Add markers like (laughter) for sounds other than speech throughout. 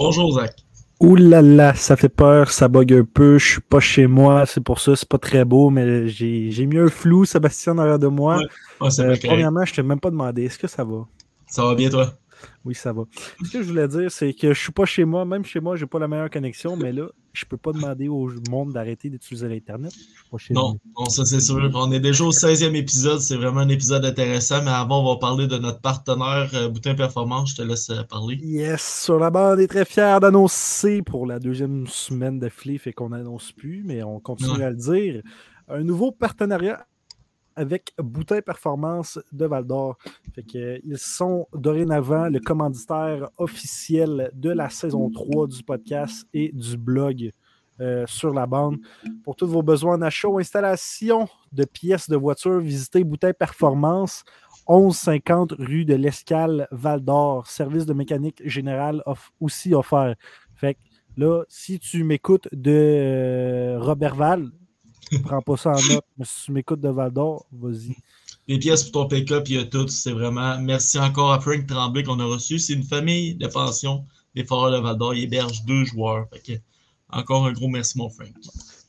Bonjour Zach. Ouh là là, ça fait peur, ça bug un peu, je suis pas chez moi, c'est pour ça, c'est pas très beau, mais j'ai j'ai mis un flou, Sébastien, en arrière de moi. Ouais, ouais, c'est Euh, premièrement, je t'ai même pas demandé, est-ce que ça va? Ça va bien toi? Oui, ça va. Ce que je voulais dire, c'est que je suis pas chez moi, même chez moi, j'ai pas la meilleure connexion, mais là, je peux pas demander au monde d'arrêter d'utiliser l'Internet. Non, non, ça c'est sûr. On est déjà au 16e épisode, c'est vraiment un épisode intéressant, mais avant on va parler de notre partenaire euh, Boutin Performance, je te laisse euh, parler. Yes, sur la bande, on est très fiers d'annoncer pour la deuxième semaine d'affilée, fait qu'on n'annonce plus, mais on continue Ouais. à le dire. Un nouveau partenariat avec Boutin Performance de Val d'Or. Euh, ils sont dorénavant le commanditaire officiel de la saison 3 du podcast et du blog euh, sur la bande. Pour tous vos besoins en ou installation de pièces de voiture, visitez Boutin Performance. 1150 rue de l'Escale, Val d'Or. Service de mécanique générale aussi offert. Fait que là, si tu m'écoutes de euh, Robertval, prends pas ça en note. Mais si tu m'écoutes de Val d'Or, vas-y. Les pièces pour ton pick-up, il y a tout. C'est vraiment. Merci encore à Frank Tremblay qu'on a reçu. C'est une famille de pension des Foreurs de Val d'Or. Il héberge deux joueurs. Fait que, encore un gros merci, mon Frank.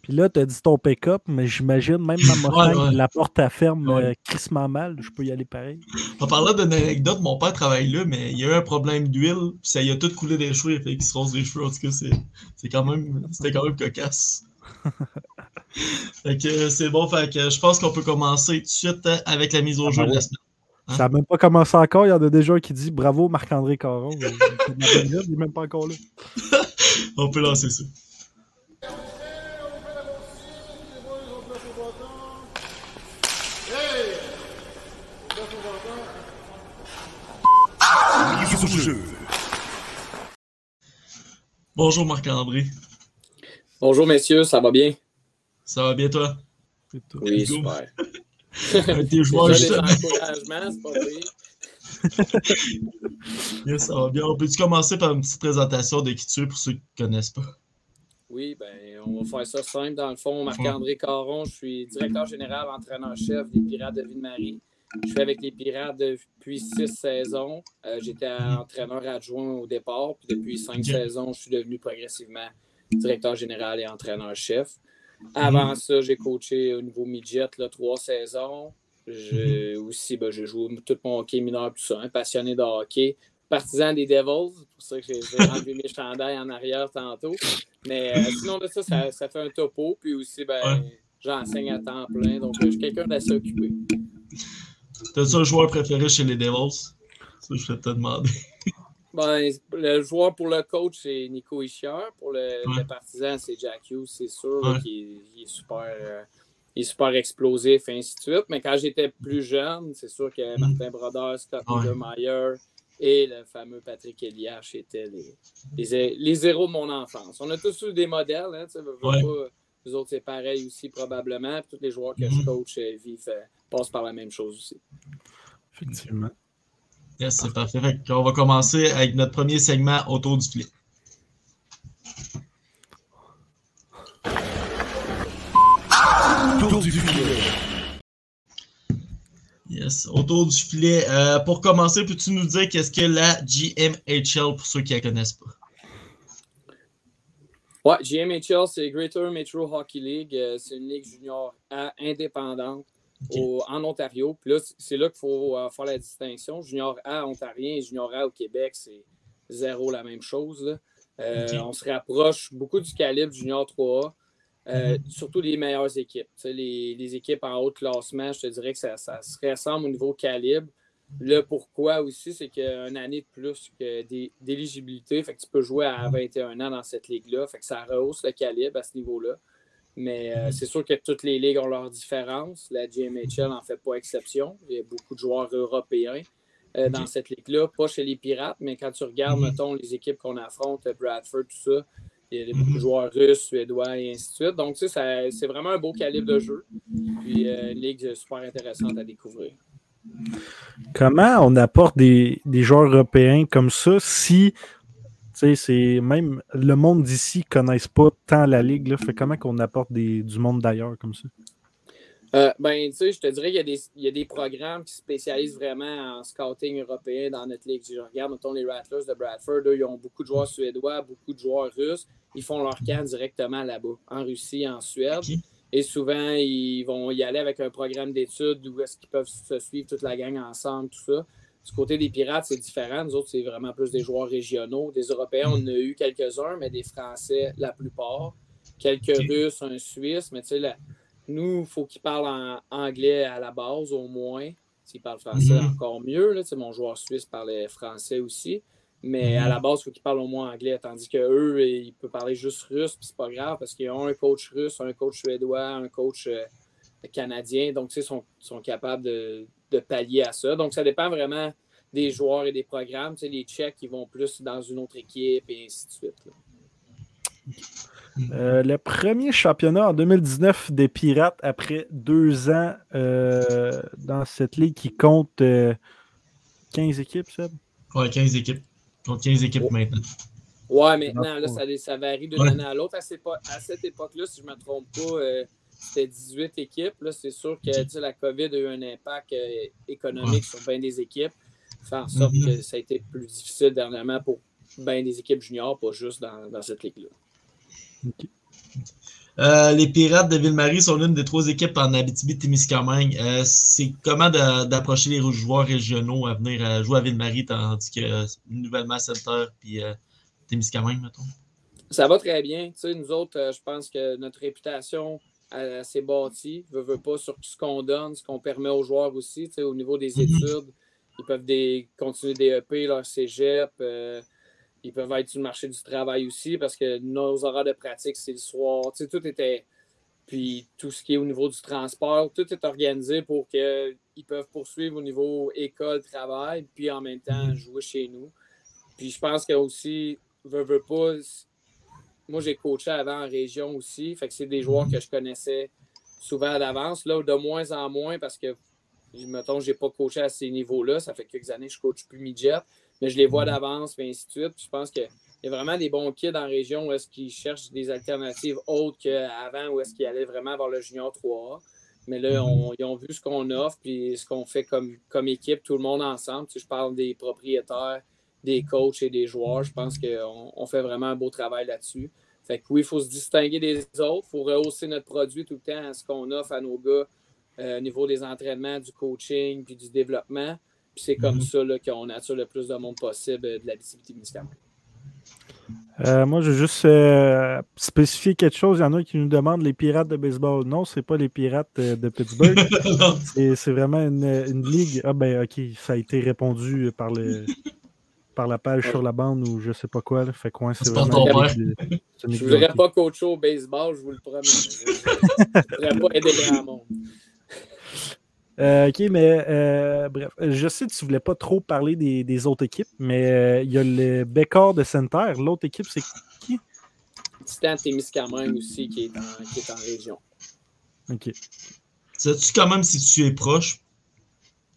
Puis là, tu as dit ton pick-up, mais j'imagine même ma (laughs) Ouais, montagne, ouais. la porte à ferme Ouais. euh, crissement mal. Je peux y aller pareil. En parlant d'une anecdote, mon père travaille là, mais il y a eu un problème d'huile, puis ça y a tout coulé des cheveux, fait qu'il se rose les cheveux. En tout cas, c'est quand même, c'était quand même cocasse. (laughs) fait que euh, c'est bon, fait que je pense qu'on peut commencer tout de suite euh, avec la mise au Ah, jeu de la semaine. Hein? Ça n'a même pas commencé encore. Il y en a déjà un qui dit bravo Marc-André Caron. Euh, Il n'est même pas encore là. (laughs) On peut lancer ça. Bonjour Marc-André. Bonjour messieurs, ça va bien? Ça va bien toi? Oui, super. (laughs) Tes pas pire. (laughs) Yes, ça va bien. On peut-tu commencer par une petite présentation de qui tu es pour ceux qui ne connaissent pas? Oui, ben, on va faire ça simple. Dans le fond, Marc-André Caron, je suis directeur général, entraîneur-chef des Pirates de Ville-Marie. Je suis avec les Pirates depuis six saisons. Euh, J'étais entraîneur adjoint au départ, puis depuis cinq saisons, je suis devenu progressivement directeur général et entraîneur-chef. Avant ça, j'ai coaché au niveau midget là, trois saisons. J'ai aussi, ben, j'ai joué tout mon hockey mineur, tout ça. Un passionné de hockey. Partisan des Devils, c'est pour ça que j'ai (laughs) enlevé mes chandails en arrière tantôt. Mais euh, sinon, de ça, ça, ça fait un topo. Puis aussi, ben, j'enseigne à temps plein. Donc, euh, je suis quelqu'un d'assez occupé. T'as-tu un joueur préféré chez les Devils? Ça, je vais te demander. (laughs) Ben, le joueur pour le coach, c'est Nico Ischier. Pour le, Ouais. le partisan, c'est Jack Hughes, c'est sûr. Ouais. il, est super, euh, il est super explosif, et ainsi de suite. Mais quand j'étais plus jeune, c'est sûr que Martin Brodeur, Scott Ouais. Niedermayer et le fameux Patrick Eliash étaient les, les, les héros de mon enfance. On a tous eu des modèles. Hein, Ouais. pas, nous autres, c'est pareil aussi, probablement. Puis tous les joueurs que je coach euh, vivent, euh, passent par la même chose aussi. Effectivement. Yes, c'est parfait. Fait qu'on va commencer avec notre premier segment autour du filet. Yes, autour du filet. Euh, pour commencer, peux-tu nous dire qu'est-ce que la GMHL pour ceux qui ne la connaissent pas? Ouais, GMHL, c'est Greater Metro Hockey League. Euh, c'est une ligue junior A indépendante Au- en Ontario. Puis là, c'est là qu'il faut euh, faire la distinction. Junior A ontarien et Junior A au Québec, c'est zéro la même chose. là. Euh. On se rapproche beaucoup du calibre Junior 3A. Euh, Surtout les meilleures équipes. Les, les équipes en haut de classement, je te dirais que ça, ça se ressemble au niveau calibre. Le pourquoi aussi, c'est qu'il y a une année de plus d'éligibilité. Fait que tu peux jouer à 21 ans dans cette ligue-là. Fait que ça rehausse le calibre à ce niveau-là. Mais euh, c'est sûr que toutes les ligues ont leurs différences. La GMHL n'en fait pas exception. Il y a beaucoup de joueurs européens euh, dans cette ligue-là, pas chez les Pirates, mais quand tu regardes, Mhm. mettons, les équipes qu'on affronte, Bradford, tout ça, il y a beaucoup Mhm. de joueurs russes, suédois et ainsi de suite. Donc, tu sais, c'est vraiment un beau calibre de jeu. Puis, euh, une ligue super intéressante à découvrir. Comment on apporte des, des joueurs européens comme ça si c'est même le monde d'ici ne connaissent pas tant la ligue? Là, fait comment qu'on apporte des, du monde d'ailleurs comme ça? Euh, ben, tu sais, je te dirais qu'il y, a des- il y a des programmes qui se spécialisent vraiment en scouting européen dans notre ligue. Si je regarde, mettons, les Rattlers de Bradford, eux, ils ont beaucoup de joueurs suédois, beaucoup de joueurs russes. Ils font leur camp directement là-bas, en Russie, en Suède. Et souvent, ils vont y aller avec un programme d'études où est-ce qu'ils peuvent se suivre toute la gang ensemble, tout ça. Du côté des Pirates, c'est différent. Nous autres, c'est vraiment plus des joueurs régionaux. Des Européens, on en a eu quelques-uns, mais des Français, la plupart. Quelques. Russes, un Suisse, mais tu sais, la- nous, il faut qu'ils parlent en anglais à la base, au moins. S'ils parlent français, Mhm. encore mieux. Là. Mon joueur suisse parlait français aussi. Mais Mhm. à la base, il faut qu'ils parlent au moins anglais. Tandis qu'eux, ils peuvent parler juste russe, puis c'est pas grave parce qu'ils ont un coach russe, un coach suédois, un coach euh, canadien. Donc, tu sais, ils sont, sont capables de, de pallier à ça. Donc, ça dépend vraiment des joueurs et des programmes. Tu sais, les Tchèques, ils vont plus dans une autre équipe et ainsi de suite. là. Euh, le premier championnat en 2019 des Pirates après deux ans euh, dans cette ligue qui compte euh, 15 équipes, Seb? Ouais, 15 équipes. Donc 15 équipes Oh. maintenant. Ouais, maintenant, là, ça, ça varie d'une Ouais. année à l'autre. À, à cette époque-là, si je ne me trompe pas, euh, c'était 18 équipes. Là, c'est sûr que la COVID a eu un impact euh, économique sur bien des équipes. fait en sorte Mhm. que ça a été plus difficile dernièrement pour bien des équipes juniors, pas juste dans, dans cette ligue-là. Euh, les Pirates de Ville-Marie sont l'une des trois équipes en Abitibi-Témiscamingue. Euh, c'est comment d'a- d'approcher les joueurs régionaux à venir jouer à Ville-Marie, tandis que euh, nouvellement Center puis Témiscamingue, mettons? Ça va très bien. Tu sais, nous autres, je pense que notre réputation euh, s'est bâtie. Veut, veut pas sur ce qu'on donne, ce qu'on permet aux joueurs aussi. Tu sais, au niveau des études, ils peuvent des, continuer DEP, leur cégep. euh, ils peuvent être sur le marché du travail aussi parce que nos horaires de pratique, c'est le soir. Tu sais, tout était. Puis tout ce qui est au niveau du transport, tout est organisé pour qu'ils peuvent poursuivre au niveau école, travail, puis en même temps jouer chez nous. Puis je pense que aussi, veut, veut pas, moi, j'ai coaché avant en région aussi. Fait que c'est des joueurs que je connaissais souvent d'avance. Là, de moins en moins parce que, mettons, je n'ai pas coaché à ces niveaux-là. Ça fait quelques années que je ne coach plus midget. Mais je les vois d'avance, et ainsi de suite. Puis je pense qu'il y a vraiment des bons kids en région où est-ce qu'ils cherchent des alternatives autres qu'avant, où est-ce qu'ils allaient vraiment vers le junior 3A. Mais là, on- ils ont vu ce qu'on offre, puis ce qu'on fait comme, comme équipe, tout le monde ensemble. Tu sais, je parle des propriétaires, des coachs et des joueurs. Je pense qu'on on fait vraiment un beau travail là-dessus. Fait que oui, il faut se distinguer des autres. Il faut rehausser notre produit tout le temps à ce qu'on offre à nos gars euh, au niveau des entraînements, du coaching, puis du développement. Puis c'est comme Mhm. ça là, qu'on attire le plus de monde possible euh, de la visibilité musicale. Euh, moi, je veux juste euh, spécifier quelque chose. Il y en a qui nous demandent les pirates de baseball. Non, c'est pas les pirates euh, de Pittsburgh. (laughs) C'est vraiment une, une ligue. Ah ben ok, ça a été répondu par le par la page sur la bande ou je sais pas quoi. Là. Fait quoi, c'est vraiment ton une ligue de- c'est une Je ne voudrais pas coacher au baseball, je vous le promets. Je ne voudrais pas aider grand monde. Euh, ok, mais euh, bref, je sais que tu voulais pas trop parler des, des autres équipes, mais euh, il y a le Bécor de Center. L'autre équipe, c'est Titan Témiscamingue aussi qui est en, qui est en région. Ok. Sais-tu quand même si tu es proche?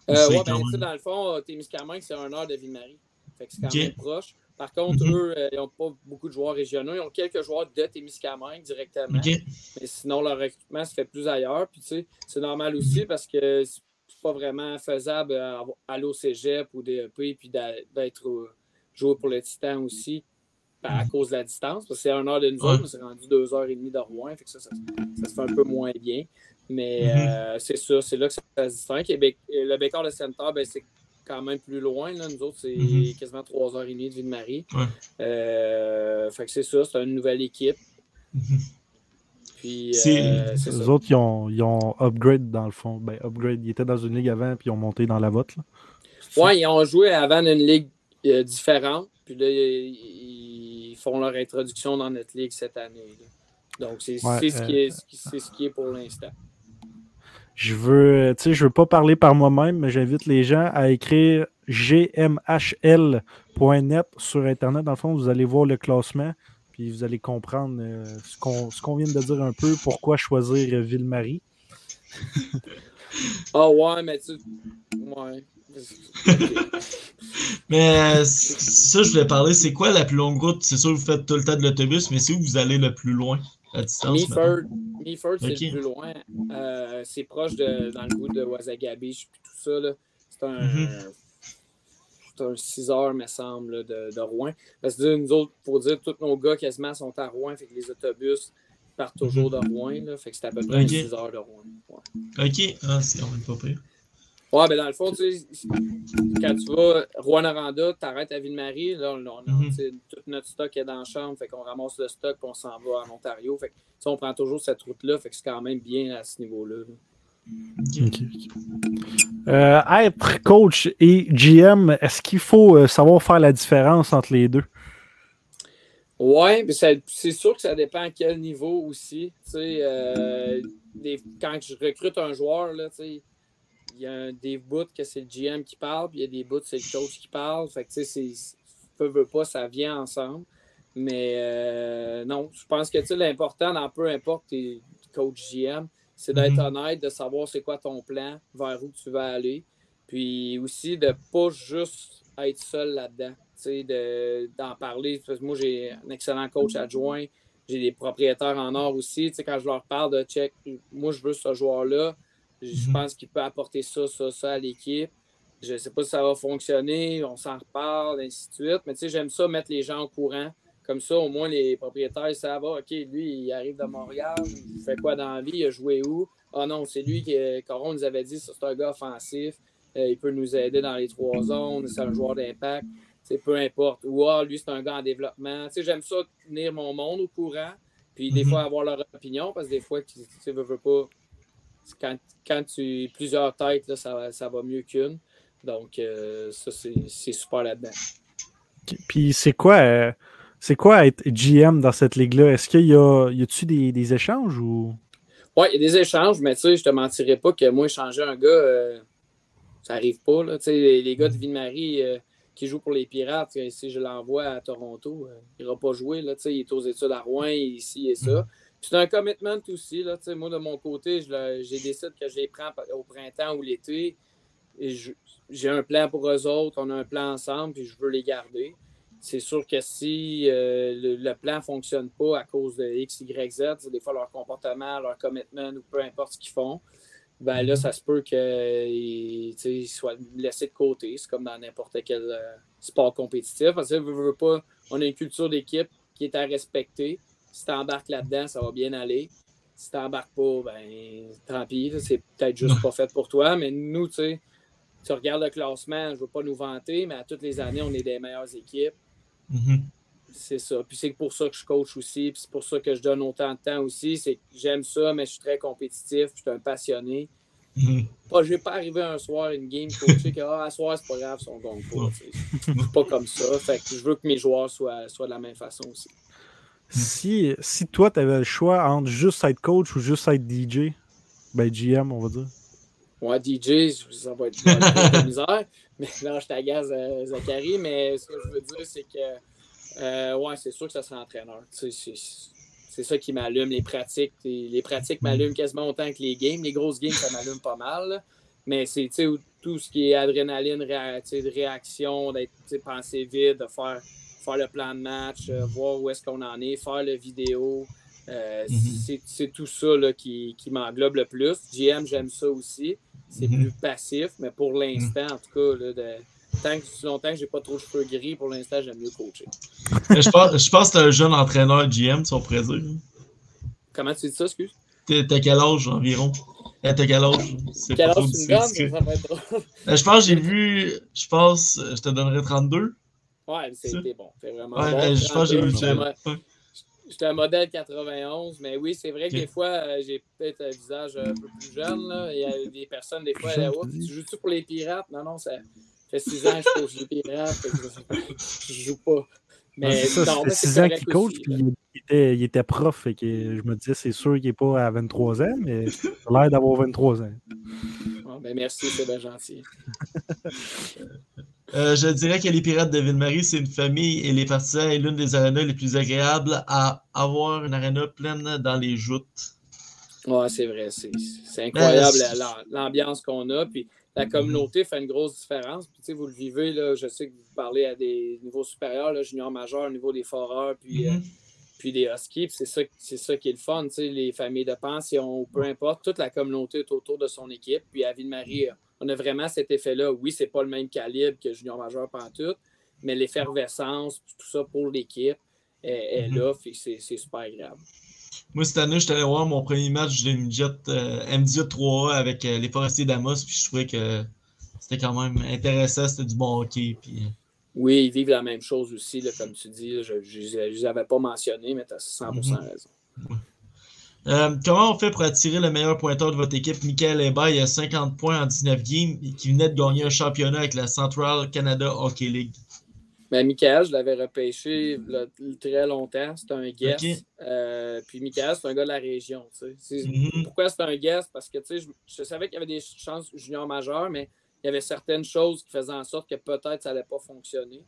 Ou Euh, c'est ouais, ben, tu sais, même- dans le fond, Témiscamingue, c'est un heure de Ville-Marie. Fait que c'est quand même proche. Par contre, Mhm. eux, euh, ils n'ont pas beaucoup de joueurs régionaux. Ils ont quelques joueurs de Témiscamingue directement. Mais sinon, leur recrutement se fait plus ailleurs. Puis, tu sais, c'est normal aussi parce que c'est pas vraiment faisable euh, aller au cégep ou DEP puis d'être euh, joué pour le Titan aussi à à cause de la distance. Parce que c'est un heure de nous Ouais. c'est rendu deux heures et demie de Rouen. Fait que ça, ça, ça se fait un peu moins bien. Mais Mhm. euh, c'est ça, c'est là que ça se distingue. Et le Bécor de Center, ben, c'est quand même plus loin. Là. Nous autres, c'est Mhm. quasiment trois heures et demie de Ville-Marie. Ouais. Euh, fait que c'est ça, c'est une nouvelle équipe. Puis, C'est- euh, c'est Les ça. autres, ils ont, ils ont upgrade dans le fond. Ben, upgrade. Ils étaient dans une ligue avant, puis ils ont monté dans la vote. là. Ouais, ils ont joué avant dans une ligue euh, différente. Puis là, ils, ils font leur introduction dans notre ligue cette année. là. Donc, c'est Ouais, ce, euh, qui est- c'est ce qui est pour l'instant. Je veux, tu sais, je veux pas parler par moi-même, mais j'invite les gens à écrire gmhl.net sur Internet. Dans le fond, vous allez voir le classement, puis vous allez comprendre euh, ce qu'on ce qu'on vient de dire un peu, pourquoi choisir euh, Ville-Marie. Ah ouais, mais tu. Ouais. (laughs) Mais euh, ça, je voulais parler, c'est quoi la plus longue route? C'est sûr que vous faites tout le temps de l'autobus, mais c'est où vous allez le plus loin? À distance? Meaford, c'est le plus loin. Euh, c'est proche de dans le bout de Wasagabeche puis tout ça. C'est un. Mhm. C'est un 6 heures, me semble, là, de, de Rouen. Parce que nous autres, pour dire, tous nos gars quasiment sont à Rouen, fait que les autobus partent toujours de Rouen. Là, fait que c'est à peu près Ok. 6 heures de Rouen. Ouais. Ok, ah, c'est quand même pas pire. Ouais, ben dans le fond, tu sais, quand tu vas Rouen-Noranda, t'arrêtes à Ville-Marie, là, on, on- Mhm. tu sais, tout notre stock est dans la chambre, fait qu'on ramasse le stock, puis on s'en va en Ontario. Fait que, tu sais, on prend toujours cette route-là, fait que c'est quand même bien à ce niveau-là. Euh, être coach et GM, est-ce qu'il faut euh, savoir faire la différence entre les deux? Ouais, mais ça- c'est sûr que ça dépend à quel niveau aussi. Tu sais, euh, des- quand je recrute un joueur, là, tu sais, il y a des bouts que c'est le GM qui parle, puis il y a des bouts que c'est le coach qui parle. Fait que, tu sais, c'est- peu, veut pas, ça vient ensemble. Mais euh, non, je pense que tu sais, l'important dans peu importe tes coach GM, c'est d'être Mhm. honnête, de savoir c'est quoi ton plan, vers où tu vas aller. Puis aussi de pas juste être seul là-dedans. Tu sais, de- d'en parler. Parce que moi, j'ai un excellent coach adjoint. J'ai des propriétaires en or aussi. Tu sais, quand je leur parle de check, moi, je veux ce joueur-là. Je Mhm. pense qu'il peut apporter ça, ça, ça à l'équipe. Je ne sais pas si ça va fonctionner. On s'en reparle, ainsi de suite. Mais tu sais, j'aime ça mettre les gens au courant. Comme ça, au moins, les propriétaires ils savent, ah, OK, lui, il arrive de Montréal. Il fait quoi dans la vie? Il a joué où? Ah non, c'est lui qui, Coron nous avait dit, c'est un gars offensif. Euh, il peut nous aider dans les trois zones. C'est un joueur d'impact. C'est peu importe. Ou ah, lui, c'est un gars en développement. Tu sais, j'aime ça tenir mon monde au courant. Puis des Mhm. fois avoir leur opinion, parce que des fois, tu tu sais, veux, veux pas. Quand, quand tu plusieurs têtes, là, ça, va- ça va mieux qu'une. Donc, euh, ça, c'est super là-dedans. Puis c'est quoi, euh, c'est quoi être GM dans cette ligue-là? Est-ce qu'il y a, y a-tu des, des échanges ou? Oui, il y a des échanges, mais tu sais, je te mentirais pas que moi, changer un gars, euh, ça arrive pas. Là. Tu sais, Les, les gars de Ville-Marie qui jouent pour les Pirates, si je l'envoie à Toronto, il n'ira pas jouer. Là. Tu sais, Il est aux études à Rouen, ici et ça. C'est un commitment aussi. Là. Moi, de mon côté, j'ai décidé que je les prends au printemps ou l'été. Et J'ai un plan pour eux autres, on a un plan ensemble, puis je veux les garder. C'est sûr que si euh, le, plan ne fonctionne pas à cause de X, Y, Z, des fois leur comportement, leur commitment ou peu importe ce qu'ils font, ben là, ça se peut qu'ils soient laissés de côté. C'est comme dans n'importe quel euh, sport compétitif. Parce que, pas, on a une culture d'équipe qui est à respecter. Si tu embarques là-dedans, ça va bien aller. Si tu n'embarques pas, ben tant pis, c'est peut-être juste pas fait pour toi. Mais nous, tu sais, tu regardes le classement, je ne veux pas nous vanter, mais à toutes les années, on est des meilleures équipes. Mhm. C'est ça. Puis c'est pour ça que je coach aussi. Puis c'est pour ça que je donne autant de temps aussi. C'est que j'aime ça, mais je suis très compétitif. puis Je suis un passionné. Mhm. Pas, je vais pas arriver un soir une game coacher que ah, à soir, c'est pas grave, ils sont gagne pas. Je suis pas comme ça. Fait que je veux que mes joueurs soient, soient de la même façon aussi. Si, si toi, tu avais le choix entre juste être coach ou juste être DJ, ben GM, on va dire. Ouais, DJ, ça va être, de misère. (laughs) Mais là, je t'agace, euh, Zachary. Mais ce que je veux dire, c'est que, euh, ouais, c'est sûr que ça sera entraîneur. C'est ça qui m'allume, les pratiques. Les pratiques m'allument quasiment autant que les games. Les grosses games, ça m'allume pas mal. Mais c'est tout ce qui est adrénaline, réa- réaction, d'être pensé vite, de faire, faire le plan de match, euh, voir où est-ce qu'on en est, faire le vidéo. Euh, Mhm. c'est- C'est tout ça là, qui, qui m'englobe le plus. GM, j'aime ça aussi. C'est Mhm. plus passif, mais pour l'instant, en tout cas, là, de, tant que, longtemps que j'ai pas trop de cheveux gris, pour l'instant, j'aime mieux coacher. Je pense, je pense que t'es un jeune entraîneur GM, si on pourrait dire. Comment tu dis ça, excuse? T'es- T'as quel âge environ? Euh, T'as quel âge? Quel âge tu me donnes? Euh, Je pense que j'ai vu, je pense, je te donnerais 32. Ouais, c'était bon. C'est vraiment Ouais, bon. ben, je pense que j'ai vu J'étais ça. un mo- J'étais un modèle 91, mais oui, c'est vrai que des fois, euh, j'ai peut-être un visage un peu plus jeune. Là. Il y a des personnes, des fois, jeune, disent, tu joues-tu pour les pirates? Non, non, ça fait six ans que je joue les pirates. que je, je joue pas. Mais ça, ça fait 6 ans qu'il coach, puis il était, il était, prof, que je me disais, c'est sûr qu'il n'est pas à 23 ans, mais il a l'air d'avoir 23 ans. ben merci, c'est bien gentil. (laughs) Euh, je dirais que les Pirates de Ville-Marie, c'est une famille et les partisans est l'une des arénas les plus agréables à avoir une aréna pleine dans les joutes. Ouais, c'est vrai. C'est incroyable l'ambiance qu'on a. Puis la communauté fait une grosse différence. Puis, vous le vivez, là, je sais que vous parlez à des niveaux supérieurs, là, junior majeur, au niveau des foreurs, puis, euh, mm-hmm. puis des huskies. C'est ça, ça qui est le fun. Les familles de pension, peu importe, toute la communauté est autour de son équipe. Puis à Ville-Marie, on a vraiment cet effet-là. Oui, c'est pas le même calibre que junior majeur tout, mais l'effervescence, tout ça pour l'équipe est, mm-hmm. là. C'est super agréable. Moi, cette année, je suis allé voir mon premier match de euh, 3A avec euh, les Forestiers d'Amos, puis je trouvais que c'était quand même intéressant, c'était du bon hockey. Puis... Euh. Oui, ils vivent la même chose aussi, comme tu dis. je ne les avais pas mentionnés, mais tu as 100% mhm. raison. Comment on fait pour attirer le meilleur pointeur de votre équipe? Michael Hébert, il a 50 points en 19 games, qui venait de gagner un championnat avec la Central Canada Hockey League. Ben, Michael, je l'avais repêché très longtemps. C'est un guest. Euh, puis Michael, c'est un gars de la région. Mm-hmm. Pourquoi c'est un guest? Parce que je, je, savais qu'il y avait des chances junior majeures, mais il y avait certaines choses qui faisaient en sorte que peut-être ça n'allait pas fonctionner.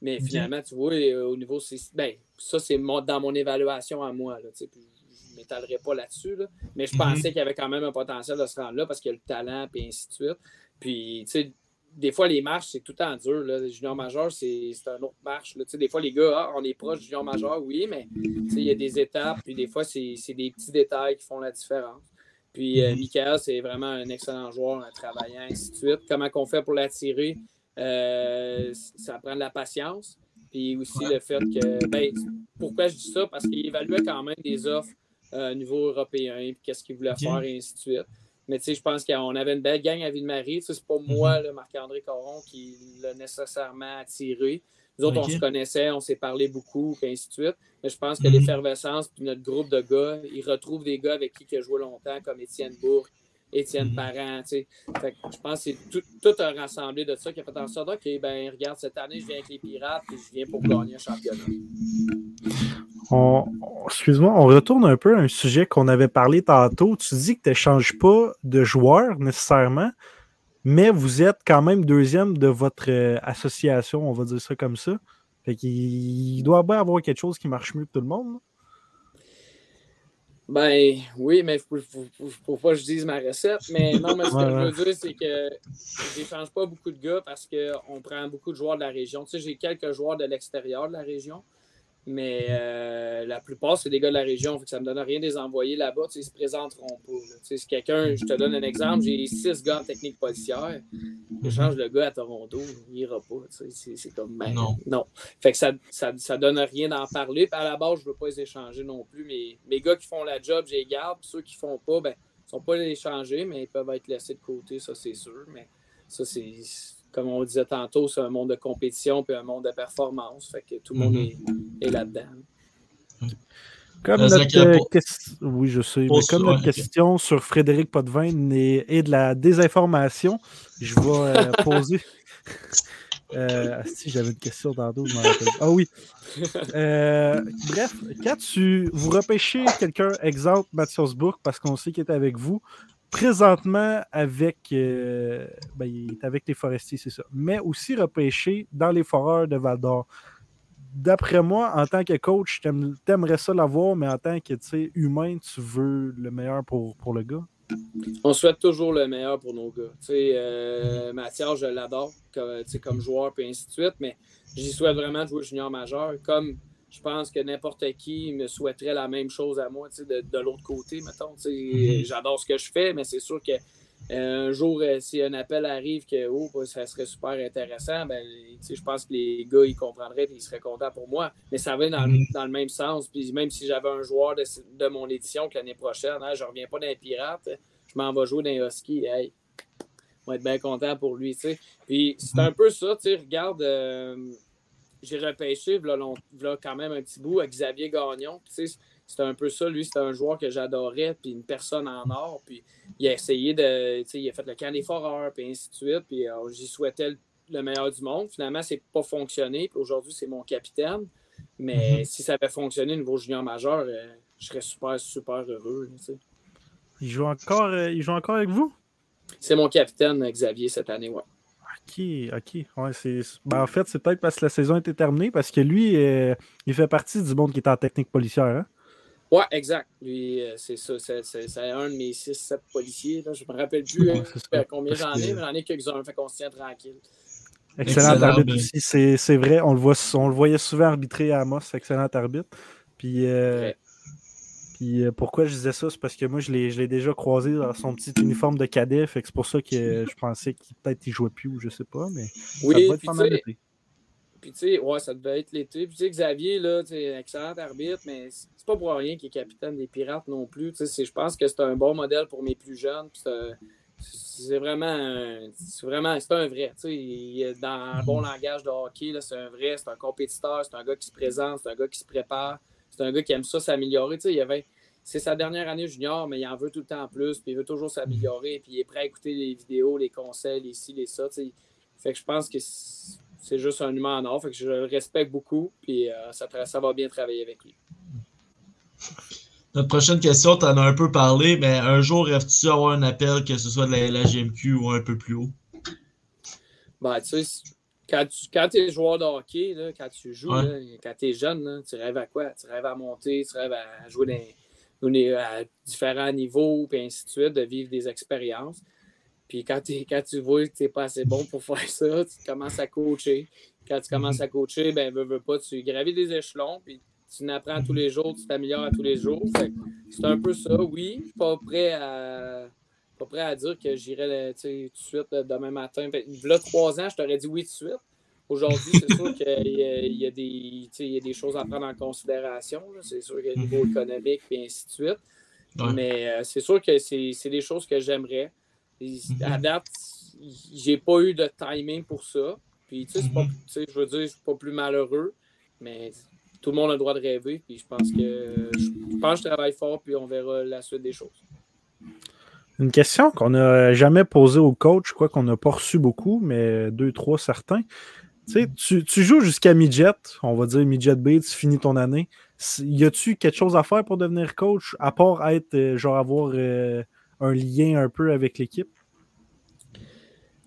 Mais finalement, tu vois, euh, au niveau. Ben, ça, c'est dans mon évaluation à moi. Là, ne m'étalerai pas là-dessus. mais je mm-hmm. pensais qu'il y avait quand même un potentiel de se rendre là parce qu'il y a le talent, et ainsi de suite. Puis, tu sais, des fois, les marches, c'est tout temps dur. Là. Junior majeur, c'est un autre marche. Là. Des fois, les gars, ah, on est proche du junior majeur, oui, mais il y a des étapes, puis des fois, c'est des petits détails qui font la différence. Puis, euh, Michael, c'est vraiment un excellent joueur, un travaillant, ainsi de suite. Comment on fait pour l'attirer? Euh, ça prend de la patience. Puis aussi le fait que, ben, pourquoi je dis ça? Parce qu'il évaluait quand même des offres euh, au niveau européen, puis qu'est-ce qu'il voulait faire, et ainsi de suite. Mais tu sais, je pense qu'on avait une belle gang à Ville-Marie. Ce n'est pas mhm. moi, Marc-André Coron, qui l'a nécessairement attiré. Nous autres, on se connaissait, on s'est parlé beaucoup, et ainsi de suite. Mais je pense que mhm. l'effervescence, puis notre groupe de gars, ils retrouvent des gars avec qui il a joué longtemps, comme Étienne Bourg, Étienne mhm. Parent. Fait je pense que c'est tout, tout, un rassemblé de ça qui a fait en sorte OK, ben regarde, cette année, je viens avec les Pirates et je viens pour gagner un championnat. Excuse-moi, on retourne un peu à un sujet qu'on avait parlé tantôt. Tu dis que tu n'échanges pas de joueurs nécessairement, mais vous êtes quand même deuxième de votre euh, association, on va dire ça comme ça. Fait qu'il doit bien avoir quelque chose qui marche mieux que tout le monde. Ben oui, mais faut, faut, pas que je dise ma recette. Mais non, mais ce que je veux dire, c'est que j'échange pas beaucoup de gars parce qu'on prend beaucoup de joueurs de la région. Tu sais, j'ai quelques joueurs de l'extérieur de la région. Mais euh, la plupart, c'est des gars de la région. ça ne me donne rien de les envoyer là-bas. Ils ne se présenteront pas. Si quelqu'un, je te donne un exemple, j'ai six gars en technique policière. Je change le gars à Toronto, il n'ira pas. C'est comme ben, non. non. Fait que ça ne donne rien d'en parler. Puis à la base, je ne veux pas les échanger non plus. Mais mes gars qui font la job, je les garde. ceux qui ne font pas, ben, ne sont pas les échanger, mais ils peuvent être laissés de côté, ça c'est sûr. Mais ça, c'est comme on disait tantôt, c'est un monde de compétition puis un monde de performance. Fait que tout le monde mhm. est, là-dedans. Comme notre, euh, question, oui, je sais, mais comme notre question sur Frédéric Potvin est, de la désinformation, je vais euh, (laughs) poser. Euh, si j'avais une question tantôt, je m'en rappelle. Ah oui. bref, quand tu vous repêchez quelqu'un, exemple Mathias Bourg, parce qu'on sait qu'il est avec vous, présentement avec, euh, ben, il est avec les forestiers, c'est ça, mais aussi repêché dans les foreurs de Val d'Or. D'après moi, en tant que coach, t'aimerais ça l'avoir, mais en tant que humain, tu veux le meilleur pour, pour le gars? On souhaite toujours le meilleur pour nos gars. Euh, Mathias, je l'adore comme, comme joueur, et ainsi de suite, mais j'y souhaite vraiment jouer junior majeur. Comme je pense que n'importe qui me souhaiterait la même chose à moi, de, de l'autre côté, mettons. Mhm. J'adore ce que je fais, mais c'est sûr que euh, un jour, euh, si un appel arrive que oh, bah, ça serait super intéressant, ben, je pense que les gars ils comprendraient et ils seraient contents pour moi. Mais ça va dans, mhm. dans le même sens. Puis même si j'avais un joueur de, de mon édition que l'année prochaine, hein, je ne reviens pas dans les pirates, je m'en vais jouer les Huskies. Hey, on va être bien content pour lui. Puis c'est un peu ça, regarde. Euh, j'ai repêché là, quand même un petit bout à Xavier Gagnon. C'était un peu ça, lui, c'était un joueur que j'adorais, puis une personne en or. Puis il a essayé de. Il a fait le camp des foreurs, puis ainsi de suite. Puis euh, j'y souhaitais le, meilleur du monde. Finalement, c'est pas fonctionné. Puis aujourd'hui, c'est mon capitaine. Mais Mhm. si ça avait fonctionné au niveau junior majeur, euh, je serais super, super heureux. là. Il joue encore, euh, il joue encore avec vous? C'est mon capitaine, Xavier, cette année, ouais. Ok, ok. Ouais, c'est... ben, en fait, c'est peut-être parce que la saison était terminée, parce que lui, euh, il fait partie du monde qui est en technique policière. Hein? Ouais, exact. Lui, euh, c'est ça. C'est, c'est- c'est un de mes 6-7 policiers. Là. Je me rappelle plus Ouais, hein, ça. combien j'en ai, que- mais j'en ai quelques-uns. Fait qu'on se tient tranquille. Excellent, Excellent, arbitre ben. aussi. C'est, c'est vrai, on le, voit, on le voyait souvent arbitrer à Amos. Excellent arbitre. Puis, euh. Puis euh, pourquoi je disais ça? C'est parce que moi, je l'ai, je l'ai déjà croisé dans son petit uniforme de cadet. Fait que c'est pour ça que euh, je pensais qu'il peut-être il jouait plus ou je sais pas. Mais ça Oui, être pas tu mal sais, d'été. Puis, tu sais, ouais, ça devait être l'été. Puis, tu sais, Xavier, là, sais, excellent arbitre, mais c'est pas pour rien qu'il est capitaine des Pirates non plus. Tu sais, c'est- je pense que c'est un bon modèle pour mes plus jeunes. Puis, c'est- vraiment, un- c'est vraiment, c'est un vrai. Il est dans un bon langage de hockey, là, c'est un vrai, c'est un compétiteur, c'est un gars qui se présente, c'est un gars qui se prépare, c'est un gars qui aime ça s'améliorer. Tu sais, il y avait, c'est sa dernière année junior, mais il en veut tout le temps plus, puis il veut toujours s'améliorer, puis il est prêt à écouter les vidéos, les conseils, les ci, les ça. tu sais. Fait que je pense que c'est juste un humain en or. Fait que je le respecte beaucoup. Puis euh, ça, va bien travailler avec lui. Notre prochaine question, tu en as un peu parlé, mais un jour, rêves-tu avoir un appel, que ce soit de la LHGMQ ou un peu plus haut? Ben, tu sais, quand tu quand es joueur de hockey, là, quand tu joues, Ouais. là, quand tu es jeune, là, tu rêves à quoi? Tu rêves à monter, tu rêves à jouer dans, dans- à différents niveaux, puis ainsi de suite, de vivre des expériences. Puis quand, quand tu vois que tu n'es pas assez bon pour (laughs) faire ça, tu commences à coacher. Quand tu commences à coacher, ben, veux, veux pas, tu gravis des échelons, puis tu n'apprends tous les jours, tu t'améliores à tous les jours. C'est un peu ça, oui. Je suis pas prêt à, pas prêt à dire que j'irai sais, tout de suite là, demain matin. Là, trois ans, je t'aurais dit oui tout de suite. Aujourd'hui, c'est sûr qu'il y, a- il y, a des- choses à prendre en considération. C'est sûr qu'il y a le niveau économique et ainsi de suite. Ouais. Mais euh, c'est sûr que c'est des choses que j'aimerais. À date, j'ai pas eu de timing pour ça. Puis, tu sais, Mhm. je veux dire, je suis pas plus malheureux, mais tout le monde a le droit de rêver. Puis, je pense que je pense que je travaille fort, puis on verra la suite des choses. Une question qu'on n'a jamais posée au coach, quoi qu'on n'a pas reçu beaucoup, mais deux, trois certains. Tu tu joues jusqu'à midget, on va dire midget B, tu finis ton année. Y a-tu quelque chose à faire pour devenir coach, à part être, euh, genre, avoir euh, un lien un peu avec l'équipe?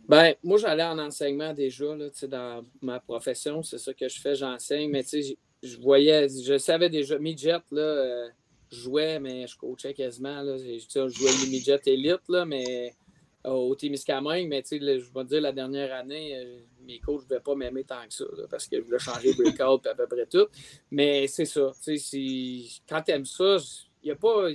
Ben, moi, j'allais en enseignement déjà, là, dans ma profession, c'est ça que je fais, j'enseigne, mais je voyais, je savais déjà, midget, là, euh, jouais, mais je coachais quasiment, là, je, je jouais le élite, là, mais euh, au Témiscamingue, mais je vais te dire, la dernière année, euh, mes coachs ne devaient pas m'aimer tant que ça, parce que je voulais changer breakout, puis à peu près tout, mais c'est ça, quand tu aimes ça, il n'y a pas,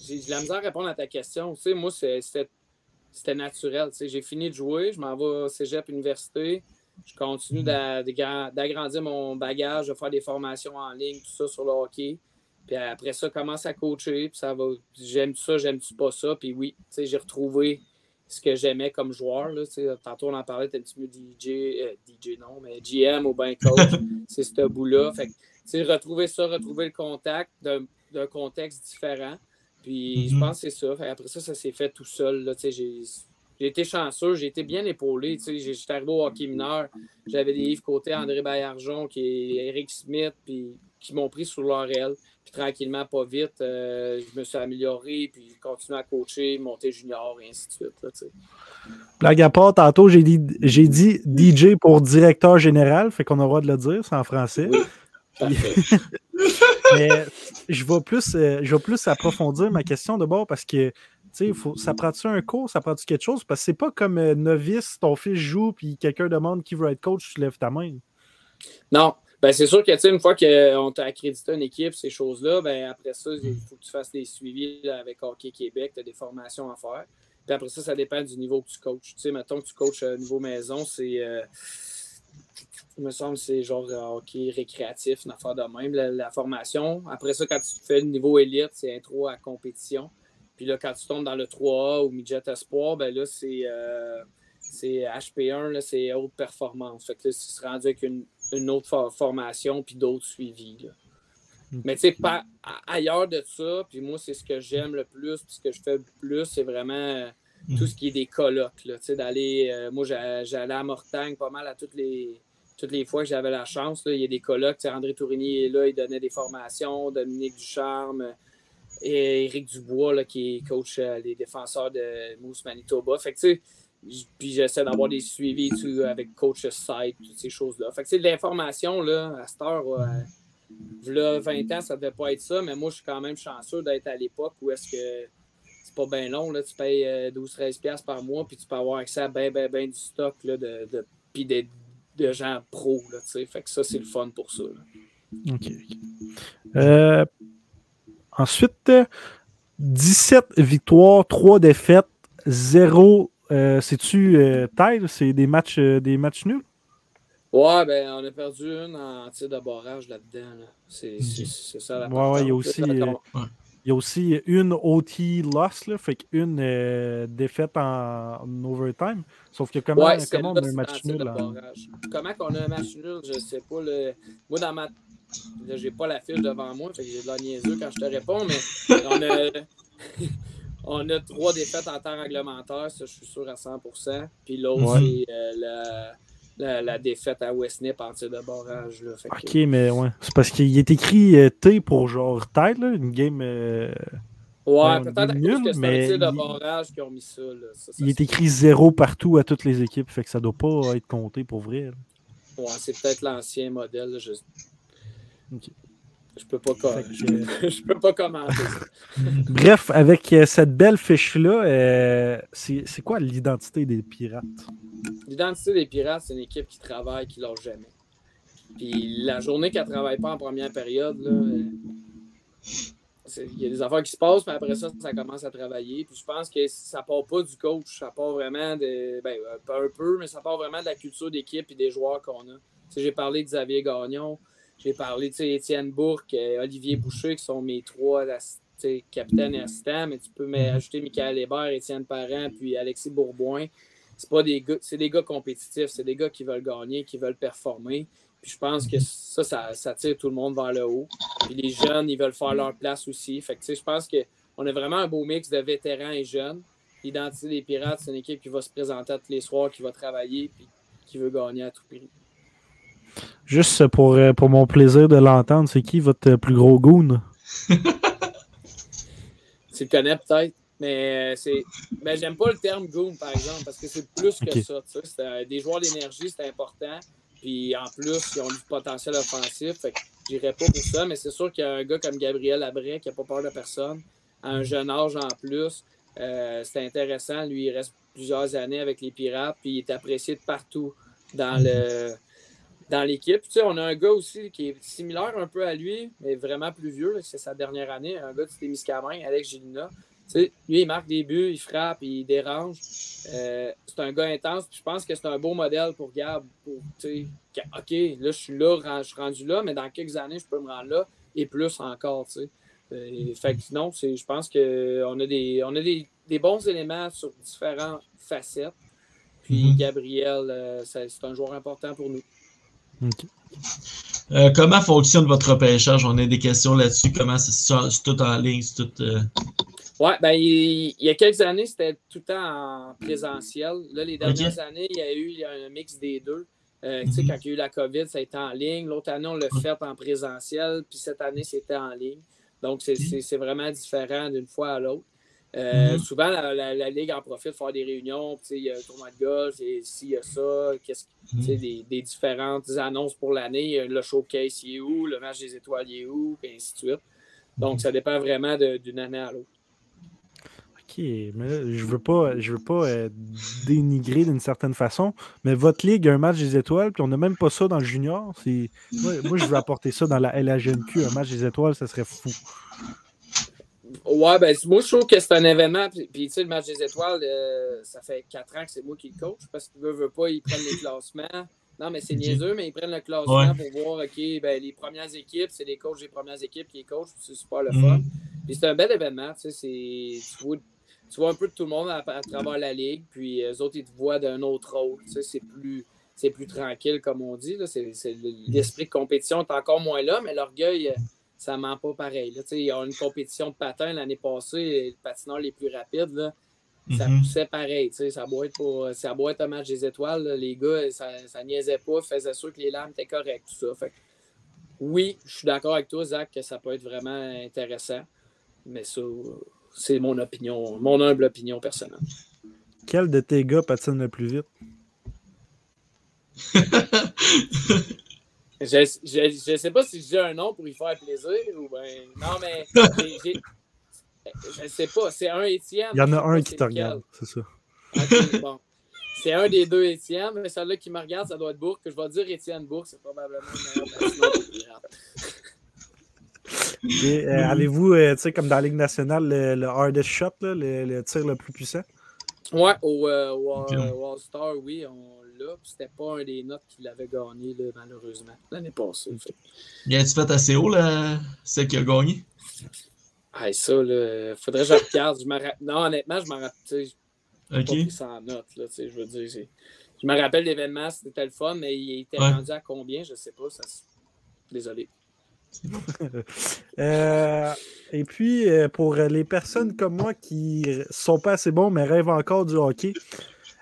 j'ai la misère à répondre à ta question, moi, c'était naturel. J'ai fini de jouer, je m'en vais au cégep université. Je continue d'a- d'a- d'agrandir mon bagage, de faire des formations en ligne, tout ça sur le hockey. Puis après ça, commence à coacher. Puis ça va. J'aime ça, j'aime-tu pas ça. Puis oui, tu sais, j'ai retrouvé ce que j'aimais comme joueur. Là, tantôt, on en parlait, t'es un petit peu DJ, euh, DJ non, mais GM ou bien coach. (laughs) c'est ce bout-là. Fait que, tu sais, retrouver ça, retrouver le contact d'un contexte différent. Puis je Mhm. pense que c'est ça. Fait après ça, ça s'est fait tout seul. Là, tu sais, j'ai, j'ai été chanceux, j'ai été bien épaulé. tu sais. J'ai- J'étais arrivé au hockey mineur. J'avais des Yves Côté, André Baillargeon, qui est Eric Smith, puis qui m'ont pris sur leur aile. Puis tranquillement, pas vite, euh, je me suis amélioré, puis continué à coacher, monter junior, et ainsi de suite. là. Blague à part, tantôt, j'ai dit, j'ai dit DJ pour directeur général, fait qu'on a le droit de le dire, c'est en français. Oui. (laughs) Parfait. (laughs) Mais je vais plus, euh, je vais plus approfondir ma question de bord parce que faut- ça prend-tu un cours, ça prend-tu quelque chose? Parce que c'est pas comme euh, novice, ton fils joue, puis quelqu'un demande qui veut être coach, tu lèves ta main. Non. Ben, c'est sûr que, tu sais, une fois qu'on t'a accrédité une équipe, ces choses-là, ben, après ça, il faut que tu fasses des suivis là, avec Hockey Québec, tu as des formations à faire. Puis après ça, ça dépend du niveau que tu coaches. Tu sais, mettons que tu coaches euh, niveau maison, c'est. euh, il me semble que c'est genre euh, hockey récréatif, une affaire de même, la, la formation. Après ça, quand tu fais le niveau élite, c'est intro à compétition. Puis là, quand tu tombes dans le 3A ou midget espoir, ben là, c'est euh, c'est HP1, là, c'est haute performance. Fait que là, tu seras rendu avec une, une autre for- formation puis d'autres suivis. là. Mais tu sais, pas ailleurs de ça, puis moi, c'est ce que j'aime le plus, puis ce que je fais le plus, c'est vraiment euh, tout ce qui est des colloques. Là, tu sais, d'aller, euh, moi, j'a- j'allais à Mortagne pas mal à toutes les, toutes les fois que j'avais la chance, il y a des colloques. André Tourigny est là, il donnait des formations. Dominique Ducharme et Éric Dubois, là, qui coach les défenseurs de Moose Manitoba. Fait que, puis j'essaie d'avoir des suivis avec coach site, toutes ces choses-là. Fait que, de l'information, là, à cette heure, là, 20 ans, ça devait pas être ça, mais moi, je suis quand même chanceux d'être à l'époque où est-ce que c'est pas bien long, là, tu payes 12-13$ euh, par mois, puis tu peux avoir accès à bien, bien, bien du stock, là, de, puis de, gens pros, là, tu. Fait que ça, c'est le fun pour ça. OK. Euh, ensuite, 17 victoires, 3 défaites, 0. Euh, C'est-tu euh, C'est des matchs, des matchs nuls? Ouais, ben, on a perdu une en tir de barrage là-dedans. Là. C'est ça la Ouais, ouais, il y a aussi. Euh, il y a aussi une OT loss, là, fait qu'une euh, défaite en, overtime. Sauf que comment, ouais, comment on a un match nul? Comment on a un match nul, je sais pas. Le... Moi, dans ma. Là, j'ai pas la fiche devant moi, fait que j'ai de la niaiseux quand je te réponds, mais on a. (laughs) on a trois défaites en temps réglementaire, ça, je suis sûr à 100%. Puis l'autre, c'est euh, la la, défaite à Westnip en tir de barrage. Là. ok, mais ouais. C'est parce qu'il est écrit euh, T pour genre tête, là, une game. Euh, ouais, peut-être nul, que mais un tir de barrage qui ont mis ça. Là. il est écrit zéro partout à toutes les équipes, fait que ça doit pas être compté pour vrai. Ouais, c'est peut-être l'ancien modèle. Je... Je peux pas, (laughs) je peux pas commenter (laughs) Bref, avec euh, cette belle fiche-là, c'est quoi l'identité des pirates? L'identité des Pirates, c'est une équipe qui travaille, qui ne lâche jamais. Puis la journée qu'elle ne travaille pas en première période, il y a des affaires qui se passent, mais après ça, ça commence à travailler. Puis je pense que ça part pas du coach, ça part vraiment de. Ben, pas un peu, mais ça part vraiment de la culture d'équipe et des joueurs qu'on a. J'ai parlé de Xavier Gagnon, j'ai parlé d'Étienne Bourque, euh, Olivier Boucher, qui sont mes trois capitaines et assistants, mais tu peux ajouter Michael Hébert, Étienne Parent, puis Alexis Bourboin c'est pas des gars, c'est des gars compétitifs, c'est des gars qui veulent gagner, qui veulent performer. Puis je pense que ça, ça, tire tout le monde vers le haut. Puis les jeunes, ils veulent faire leur place aussi. Fait que je pense qu'on a vraiment un beau mix de vétérans et jeunes. L'identité des Pirates, c'est une équipe qui va se présenter tous les soirs, qui va travailler, puis qui veut gagner à tout prix. Juste pour, euh, pour mon plaisir de l'entendre, c'est qui votre plus gros goon? (laughs) tu le connais peut-être? Mais euh, c'est. Mais j'aime pas le terme goon, par exemple, parce que c'est plus que ça. Euh, des joueurs d'énergie, c'est important. Puis en plus, ils ont du potentiel offensif. Fait que j'irais pas pour ça, mais c'est sûr qu'il y a un gars comme Gabriel Abré qui n'a pas peur de personne, à un jeune âge en plus. Euh, c'est intéressant. Lui, il reste plusieurs années avec les Pirates, puis il est apprécié de partout dans le dans l'équipe. Tu sais, on a un gars aussi qui est similaire un peu à lui, mais vraiment plus vieux. C'est sa dernière année. Un gars de Témiscamingue, Alex Gilina lui, il marque des buts, il frappe, il dérange. Euh, c'est un gars intense. je pense que c'est un beau modèle pour Gab. Pour, OK, là, je suis là, je suis rendu là, mais dans quelques années, je peux me rendre là et plus encore. Euh, fait que non, je pense qu'on a, des, on a des, bons éléments sur différentes facettes. Puis mm-hmm. Gabriel, euh, c'est un joueur important pour nous. Comment fonctionne votre repêchage? On a des questions là-dessus. Comment c'est tout en ligne? C'est tout. Oui, ben, il, y a quelques années, c'était tout le temps en présentiel. Là, les dernières années, il y a eu un mix des deux. Euh, tu sais, mhm. Quand il y a eu la COVID, ça a été en ligne. L'autre année, on l'a fait en présentiel. Puis cette année, c'était en ligne. Donc, c'est vraiment différent d'une fois à l'autre. Euh, mhm. Souvent, la, Ligue en profite pour faire des réunions. Il y a un tournoi de golf, s'il y a ça, mhm. des, des, différentes annonces pour l'année. Le showcase, il est où? Le match des étoiles, il est où? Et ainsi de suite. Donc, ça dépend vraiment d'une année à l'autre mais je veux pas, je veux pas euh, dénigrer d'une certaine façon, mais votre ligue a un match des étoiles, puis on n'a même pas ça dans le junior. Moi, je veux apporter ça dans la LHNQ, un match des étoiles, ça serait fou. Ouais, ben, moi, je trouve que c'est un événement. Puis, tu sais, le match des étoiles, euh, ça fait quatre ans que c'est moi qui le coach parce qu'ils ne veulent pas, ils prennent les (laughs) classements. Non, mais c'est niaiseux, mais ils prennent le classement pour voir, OK, ben, les premières équipes, c'est les coachs des premières équipes qui les coachent, c'est super le fun. Mm-hmm. Puis c'est un bel événement, tu sais, tu tu vois un peu de tout le monde à, travers la ligue, puis les autres, ils te voient d'un autre rôle. c'est plus, c'est plus tranquille, comme on dit. l'esprit de compétition est encore moins là, mais l'orgueil, ça ment pas pareil. Là. Il y a une compétition de patin l'année passée, les patineurs les plus rapides. Là, ça Mhm. poussait pareil. tu sais, Ça doit être, pour, ça un match des étoiles. là. Les gars, ça, ça niaisait pas, faisait sûr que les lames étaient correctes, tout ça. Fait que, oui, je suis d'accord avec toi, Zach, que ça peut être vraiment intéressant. Mais ça, c'est mon opinion, mon humble opinion personnelle. Quel de tes gars patine le plus vite? (laughs) Je, je, je sais pas si je dis un nom pour y faire plaisir ou ben. Non, mais (laughs) j'ai- j'ai- je sais pas. C'est un Étienne. Il y en a un qui te regarde, c'est ça. Ok, bon. C'est un des deux Étienne, mais celui-là qui me regarde, ça doit être Bourque. Je vais dire Étienne Bourque, c'est probablement le meilleur. Et, euh, Avez-vous, euh, tu sais, comme dans la Ligue nationale, le, le hardest shot, là, le, le tir le plus puissant? Ouais, au, euh, au, Ok. euh, au All-Star, oui, on Puis C'était pas un des notes qui l'avait gagné, là, malheureusement, l'année passée. Fait Y a-tu fait assez haut, là, celle qui a gagné? Hey, ça, là, faudrait que je regarde. Je Non, honnêtement, je m'en rappelle. tu sais, Ok. pas pris ça en note, là, tu sais, je veux dire. Je me rappelle l'événement, c'était le fun, mais il était Ouais. rendu à combien, je sais pas. Ça... Désolé. (laughs) Euh, et puis, euh, pour les personnes comme moi qui sont pas assez bons mais rêvent encore du hockey,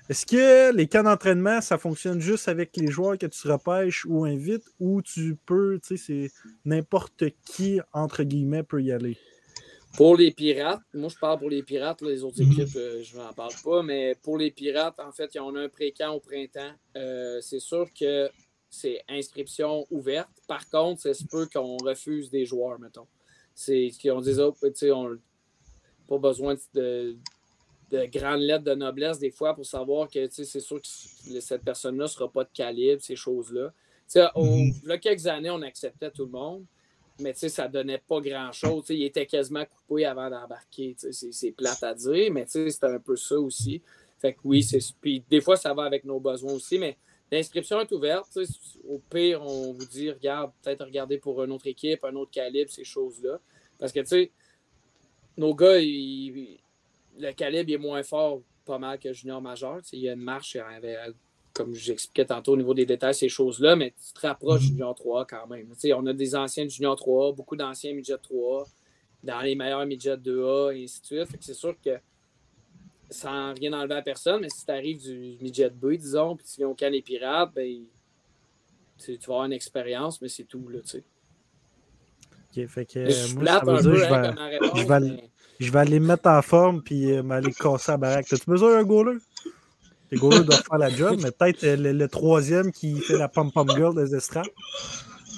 est-ce que les camps d'entraînement, ça fonctionne juste avec les joueurs que tu repêches ou invites ou tu peux, tu sais, c'est n'importe qui, entre guillemets, peut y aller? Pour les Pirates, moi je parle pour les Pirates, là, les autres Mhm. équipes, euh, je n'en parle pas, mais pour les Pirates, en fait, on a un pré-camp au printemps. Euh, c'est sûr que c'est inscription ouverte. Par contre, ça se peut qu'on refuse des joueurs, mettons. C'est qu'on dise, oh, tu sais, on pas besoin de, de grandes lettres de noblesse des fois pour savoir que c'est sûr que cette personne-là ne sera pas de calibre, ces choses-là. Tu sais, au- Mhm. là, quelques années, on acceptait tout le monde, mais ça donnait pas grand-chose. Il était quasiment coupé avant d'embarquer. C'est plate à dire, mais c'était un peu ça aussi. Fait que oui, c'est. Puis des fois, ça va avec nos besoins aussi, mais l'inscription est ouverte. Au pire, on vous dit, regarde, peut-être regarder pour une autre équipe, un autre calibre, ces choses-là. Parce que, tu sais, nos gars, ils- le calibre est moins fort pas mal que junior majeur. Il y a une marche, avait, comme j'expliquais tantôt au niveau des détails, ces choses-là, mais tu te rapproches du Mhm. junior 3 quand même. On a des anciens junior 3, beaucoup d'anciens midget 3, dans les meilleurs midget 2A, et ainsi de suite. C'est sûr que sans rien enlever à personne, mais si tu arrives du midget B, disons, puis tu viens au camp des pirates, ben, tu, tu vas avoir une expérience, mais c'est tout. Là, tu sais. Ok, fait que, je suis Euh, moi, plate un peu je hein, vais- comme ma réponse, je vais- mais- Je vais aller me mettre en forme puis euh, m'aller casser la baraque. T'as-tu besoin d'un goaler? Les goalers doivent faire la job, mais peut-être euh, le, le troisième qui fait la pom-pom girl des estrades.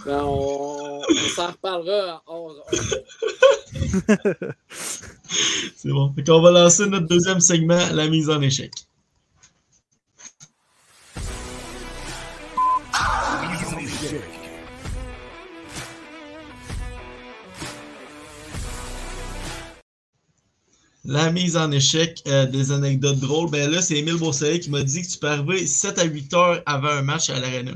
Ben, on, on s'en reparlera en 11. (laughs) (laughs) C'est bon. Fait qu'on va lancer notre deuxième segment, la mise en échec. La mise en échec euh, des anecdotes drôles. Ben là, c'est Émile Beausoleil qui m'a dit que tu peux arriver 7 à 8 heures avant un match à l'Arena.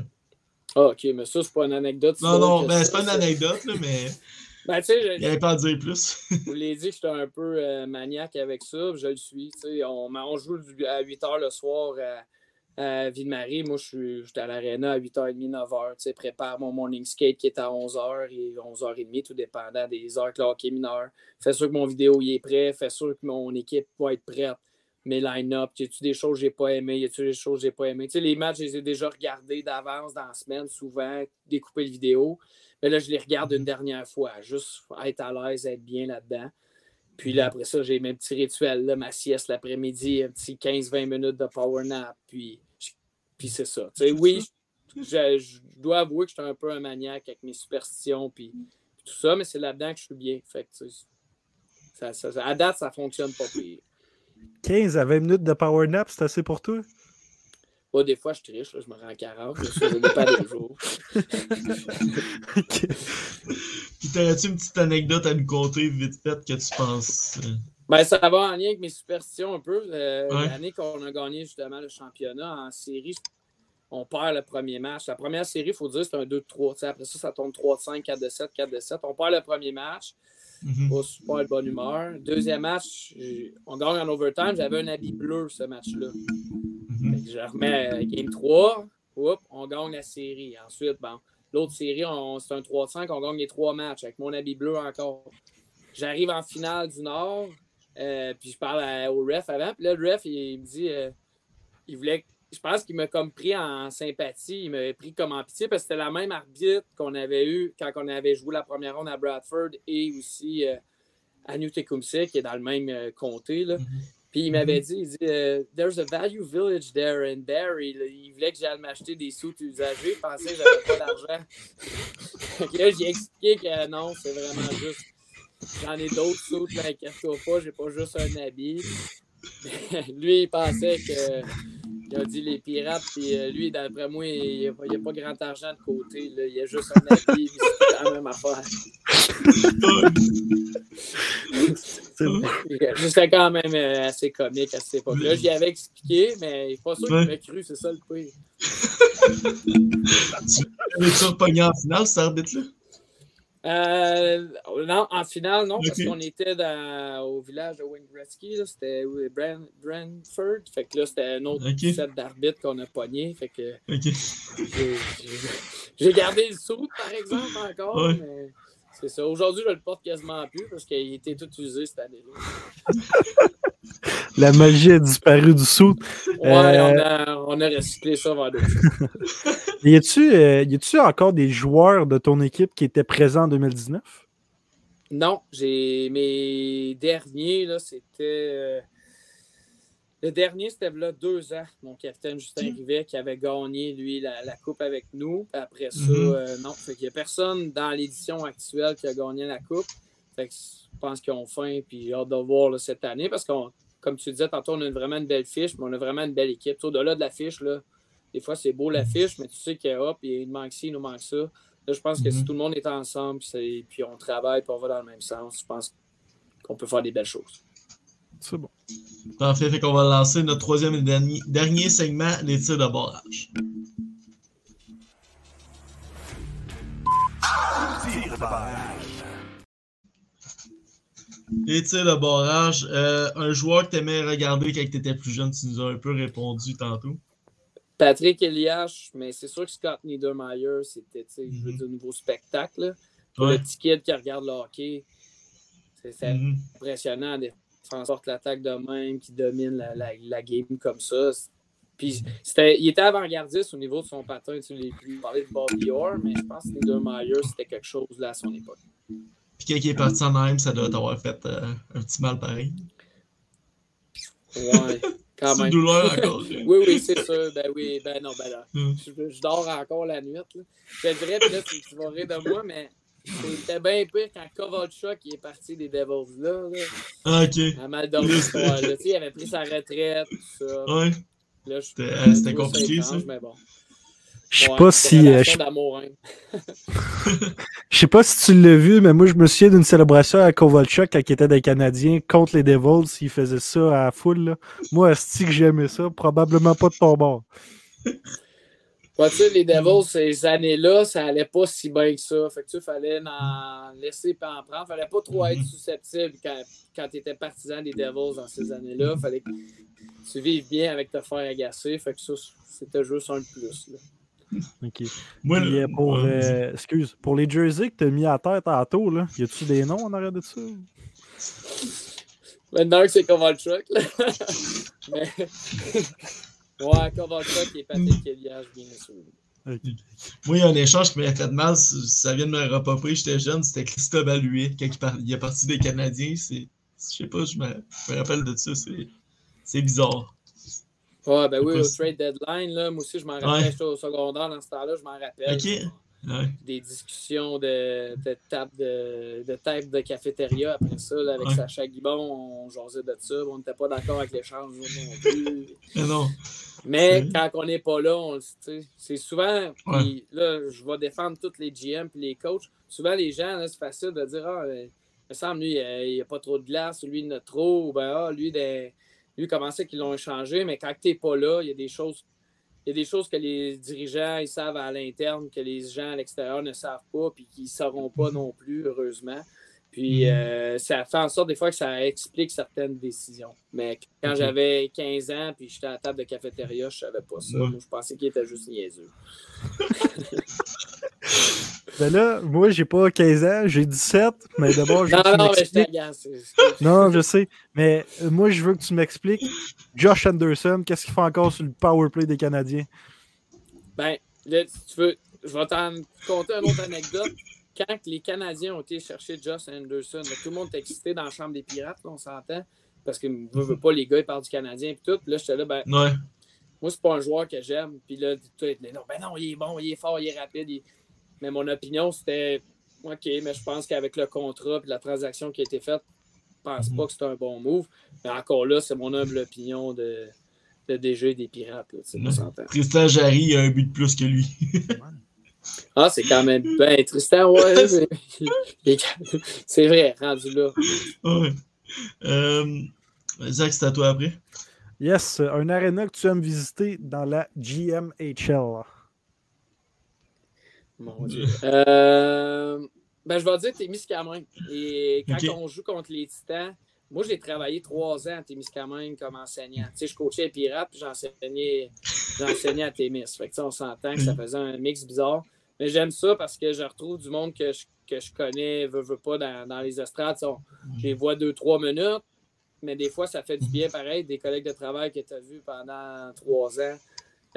Ah, ok, mais ça, c'est pas une anecdote. Non, non, ben c'est pas une anecdote, là, mais (laughs) Ben, tu sais, il je, n'y avait pas à dire plus. (laughs) je vous l'ai dit que j'étais un peu euh, maniaque avec ça, je le suis. tu sais, On, on joue à 8 h le soir à, à Ville-Marie. Moi, je suis j'étais à l'aréna à 8h30, 9h. Tu sais, prépare mon morning skate qui est à 11h et 11h30, tout dépendant des heures que le hockey mineur. Fais sûr que mon vidéo y est prêt. Fais sûr que mon équipe va être prête. Mes line-up, y a-tu des choses que j'ai pas aimées, y a-tu des choses que j'ai pas aimées? Tu sais, les matchs, je les ai déjà regardés d'avance dans la semaine, souvent, découper le vidéo. Mais là, je les regarde une dernière fois, juste être à l'aise, être bien là-dedans. Puis là, après ça, j'ai mes petits rituels, là, ma sieste l'après-midi, un petit 15-20 minutes de power nap. Puis, je- puis c'est ça. Tu sais, oui, je, je- je dois avouer que j'étais un peu un maniaque avec mes superstitions, puis, puis tout ça, mais c'est là-dedans que je suis bien. Fait que, tu sais, ça, ça- ça- à date, ça fonctionne pas pire. 15 à 20 minutes de power nap, c'est assez pour toi? Pas des fois, je triche, là, je me rends à 40, mais ça, ça dépend des jours. Ok. (laughs) Puis t'aurais-tu une petite anecdote à nous conter vite fait que tu penses? euh, Ben, ça va en lien avec mes superstitions un peu. Euh, Ouais. L'année qu'on a gagné justement le championnat en série, on perd le premier match. La première série, il faut dire, c'est un 2-3. Tu sais, Après ça, ça tombe 3-5, 4-7, 4-7. On perd le premier match. mhm. Pas super de bonne humeur. Deuxième match, on gagne en overtime. J'avais un habit bleu ce match-là. Je remets euh, game 3. Oups, on gagne la série. Ensuite, l'autre série, c'est un 3-5. On gagne les trois matchs avec mon habit bleu encore. J'arrive en finale du Nord. Euh, puis je parle au ref avant. Puis là, le ref, il, me dit euh, il voulait. Je pense qu'il m'a comme pris en sympathie. Il m'avait pris comme en pitié parce que c'était la même arbitre qu'on avait eu quand on avait joué la première ronde à Bradford et aussi à New Tecumseh, qui est dans le même comté. Là. Mm-hmm. Puis il m'avait dit, il dit, There's a value village there in Barry. Il voulait que j'aille m'acheter des sous usagés. Il pensait que j'avais pas d'argent. (laughs) là, j'ai expliqué que non, c'est vraiment juste J'en ai d'autres sous, t'inquiète-toi pas, j'ai pas juste un habit. (laughs) lui, il pensait que. Il a dit les pirates, puis euh, lui, d'après moi, il n'y a, pas grand argent de côté. Là. Il y a juste un habit, c'est la même affaire. C'était quand même euh, assez comique à cette époque-là. J'y avais expliqué, mais il n'est pas sûr qu'il cru, c'est ça le pire. (laughs) tu avais-tu repogné en finale, cet arbitre-là? Euh, non, en finale, non, parce qu'on était au village de Wayne c'était Brentford. Fait que là, c'était un autre set d'arbitres qu'on a pogné. Fait que j'ai gardé le saut, par exemple, encore. Mais c'est ça. Aujourd'hui, je le porte quasiment plus parce qu'il était tout usé cette année-là. (laughs) (laughs) La magie a disparu du saut. Ouais, euh, on, a, recyclé ça vers (laughs) d'autres y a-tu euh, encore des joueurs de ton équipe qui étaient présents en 2019? Non, j'ai mes derniers, là, c'était. Euh, le dernier, c'était là deux ans, mon capitaine Justin Rivet, qui avait gagné, lui, la, coupe avec nous. Après ça, mm-hmm. non. il n'y a personne dans l'édition actuelle qui a gagné la coupe. Fait que je pense qu'ils ont faim et hâte de voir cette année parce qu'on comme tu disais tantôt, on a vraiment une belle fiche, mais on a vraiment une belle équipe. Au-delà de la fiche, là, des fois, c'est beau la fiche, mais tu sais qu'il hop, il nous manque ci, il nous manque ça. Là, je pense que si mhm. tout le monde est ensemble, puis, puis on travaille, puis on va dans le même sens, je pense qu'on peut faire des belles choses. C'est bon. Parfait, fait qu'on va lancer notre troisième et dernier, dernier segment, les tirs de barrage. Tirs de barrage. Et tu sais, le barrage, euh, un joueur que tu aimais regarder quand tu étais plus jeune, tu nous as un peu répondu tantôt. Patrick Elias, mais c'est sûr que Scott Niedermeyer, c'était mm -hmm. nouveau spectacle. Pour le petit kid qui regarde le hockey, c'est mhm. impressionnant de faire en sorte l'attaque de même, qui domine la, la, game comme ça. Puis il était avant-gardiste au niveau de son patin. Tu l'as parler de Bobby Orr, mais je pense que Niedermeyer, c'était quelque chose là à son époque. Puis quand il est parti en même, ça doit t'avoir fait euh, un petit mal pareil. Ouais, quand (laughs) même. Douleur encore. (laughs) oui, oui, c'est sûr. Ben oui, ben non, ben là. Hmm. Je, dors encore la nuit. Là. Je te dirais, puis là, tu, vas rire de moi, mais c'était bien pire quand Kovalchuk est parti des Devils là. là. Ah, ok. À mal dormi Il avait pris sa retraite, tout ça. Ouais. C'était compliqué, ça. Mais bon. Je sais pas si. Euh, (laughs) je sais pas si tu l'as vu, mais moi je me souviens d'une célébration à Kovalchuk quand il était des Canadiens contre les Devils. Il faisait ça à foule. Là. Moi, si que j'aimais ça, probablement pas de ton bord. Ouais, tu sais, les Devils, ces années-là, ça allait pas si bien que ça. Fait que tu fallait en laisser pas en prendre. Fallait pas trop être mm-hmm. susceptible quand, quand tu étais partisan des Devils dans ces années-là. Fallait que tu vives bien avec te faire agacer. Fait que ça, c'était juste un de plus. Là. (laughs) OK. Euh, pour, euh, excuse, pour les jerseys que tu as mis à terre tantôt, là, y a-tu des noms en arrière de ça? Maintenant, c'est Kovalchuk. Là. (laughs) Mais... (laughs) ouais, Kovalchuk et Patrick Elias, bien sûr. Moi, il y a un échange qui m'a fait mal, ça vient de me repopper, j'étais jeune, c'était Christophe Allué, quand il, est parti des Canadiens. Je sais pas, je me, je me rappelle de ça, c'est bizarre. Ouais, ben oui, au trade deadline, là, moi aussi, je m'en rappelle, j'étais au secondaire dans ce temps-là, je m'en rappelle. OK. Des discussions de, de table de, de table de cafétéria après ça, avec Sacha Guibon, on jasait de ça, on n'était pas d'accord avec l'échange non plus. (laughs) Mais non. Mais quand on n'est pas là, on c'est souvent, là, je vais défendre tous les GM et les coachs. Souvent, les gens, c'est facile de dire Ah, il me semble, lui, il n'y a, pas trop de glace, lui, il en a trop, ben, ah, lui, des lui, comment c'est qu'ils l'ont échangé, mais quand tu n'es pas là, il y a des choses. Il y a des choses que les dirigeants ils savent à l'interne, que les gens à l'extérieur ne savent pas, puis qu'ils ne sauront pas non plus, heureusement. Puis mm-hmm. euh, ça fait en sorte des fois que ça explique certaines décisions. Mais quand j'avais 15 ans, puis j'étais à la table de cafétéria, je ne savais pas ça. je pensais qu'il était juste niaiseux. (laughs) Ben là, moi, j'ai pas 15 ans, j'ai 17, mais d'abord, je veux Non, que tu non, mais je m'expliques-. Non, je sais. Mais euh, moi, je veux que tu m'expliques. Josh Anderson, qu'est-ce qu'il fait encore sur le power play des Canadiens? Ben, là, si tu veux, je vais t'en conter une autre anecdote. Quand les Canadiens ont été chercher Josh Anderson, là, tout le monde était excité dans la chambre des pirates, là, on s'entend. Parce que veut, veut pas, les gars, ils parlent du Canadien et tout. Là, j'étais là, ben, Ouais. moi, c'est pas un joueur que j'aime. Puis là, tout était non, ben non, il est bon, il est fort, il est rapide. il- Mais mon opinion, c'était OK, mais je pense qu'avec le contrat et la transaction qui a été faite, je pense Mhm. pas que c'est un bon move. Mais encore là, c'est mon humble opinion de, de DG des Pirates. Là. Tristan Jarry a un but de plus que lui. (laughs) Ah, c'est quand même ben Tristan, ouais. mais- (laughs) c'est vrai, rendu là. Ouais. Euh, Zach, c'est à toi après. Yes, un arena que tu aimes visiter dans la GMHL. Mon Dieu. Euh, ben, je vais dire Témiscamingue. Et quand on joue contre les Titans, moi, j'ai travaillé trois ans à Témiscamingue comme enseignant. Tu sais, je coachais les Pirates, puis j'enseignais, j'enseignais à Témis. Fait que, on s'entend que ça faisait un mix bizarre. Mais j'aime ça parce que je retrouve du monde que je, que je connais, veux, veux pas, dans, dans les estrades. Tu sais, on- je les vois deux, trois minutes, mais des fois, ça fait du bien pareil. Des collègues de travail que tu as vus pendant trois ans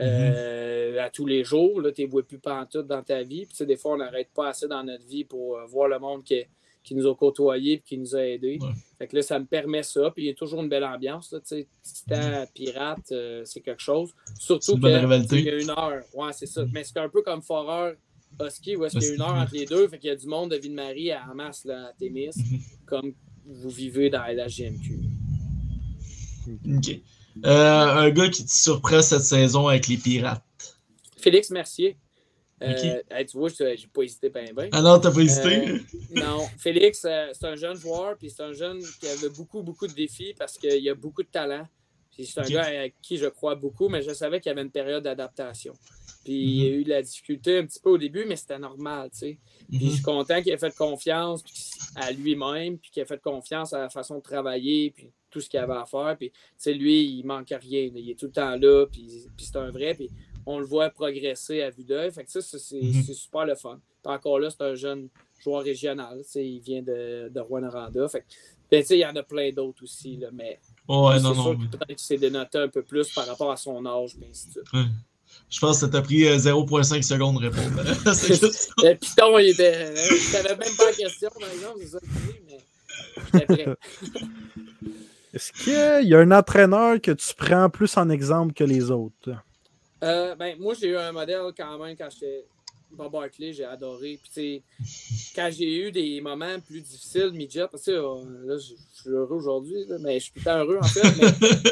euh, à tous les jours. Tu ne vois plus pantoute dans ta vie. Puis, des fois, on n'arrête pas assez dans notre vie pour euh, voir le monde qui, qui nous a côtoyés et qui nous a aidés. Ouais. Fait que là, ça me permet ça. Puis il y a toujours une belle ambiance. Là, tu sais. Titan, pirate, euh, c'est quelque chose. Surtout une bonne que, rivalité. tu sais, il y a une heure. Ouais, c'est ça. Mais c'est un peu comme Foreur, Husky, où est-ce qu'il y a une heure entre les deux? Fait qu'il y a du monde de Ville-Marie à masse là, à Témis, Mhm. comme vous vivez dans la GMQ. Ok. Euh, un gars qui te surprend cette saison avec les Pirates. Félix Mercier. Euh, hey, tu vois, je n'ai pas hésité bien, bien. Ah non, t'as pas hésité? Euh, Non, Félix, euh, c'est un jeune joueur, puis c'est un jeune qui avait beaucoup, beaucoup de défis parce qu'il a beaucoup de talent. Puis c'est un gars à qui je crois beaucoup, mais je savais qu'il y avait une période d'adaptation. Puis il Mhm. a eu de la difficulté un petit peu au début, mais c'était normal, tu sais. Puis je Mhm. suis content qu'il ait fait confiance à lui-même, puis qu'il ait fait confiance à la façon de travailler, puis tout ce qu'il avait à faire. Puis, tu sais, lui, il manque rien. là. Il est tout le temps là, puis, puis c'est un vrai. Puis on le voit progresser à vue d'œil. Fait que ça, c'est Mhm. c'est super le fun. Puis encore là, c'est un jeune joueur régional. tu sais, Il vient de, de Rwanda. Fait que, ben, tu sais, il y en a plein d'autres aussi, là, mais Ouais, c'est sûr que peut-être qu'il s'est dénoté un peu plus par rapport à son âge, puis ainsi de suite. Ouais. Je pense que ça t'a pris euh, 0.5 secondes de répondre. (laughs) Le piton, il était. Je savais même pas la question, par exemple, c'est ça mais j'étais prêt. (laughs) Est-ce qu'il y a un entraîneur que tu prends plus en exemple que les autres? Euh, ben, moi, j'ai eu un modèle quand même quand j'étais Bob Barkley, j'ai adoré. Puis, tu sais, quand j'ai eu des moments plus difficiles, midget, parce que euh, là, je suis heureux aujourd'hui, là, mais je suis temps heureux en fait. Mais,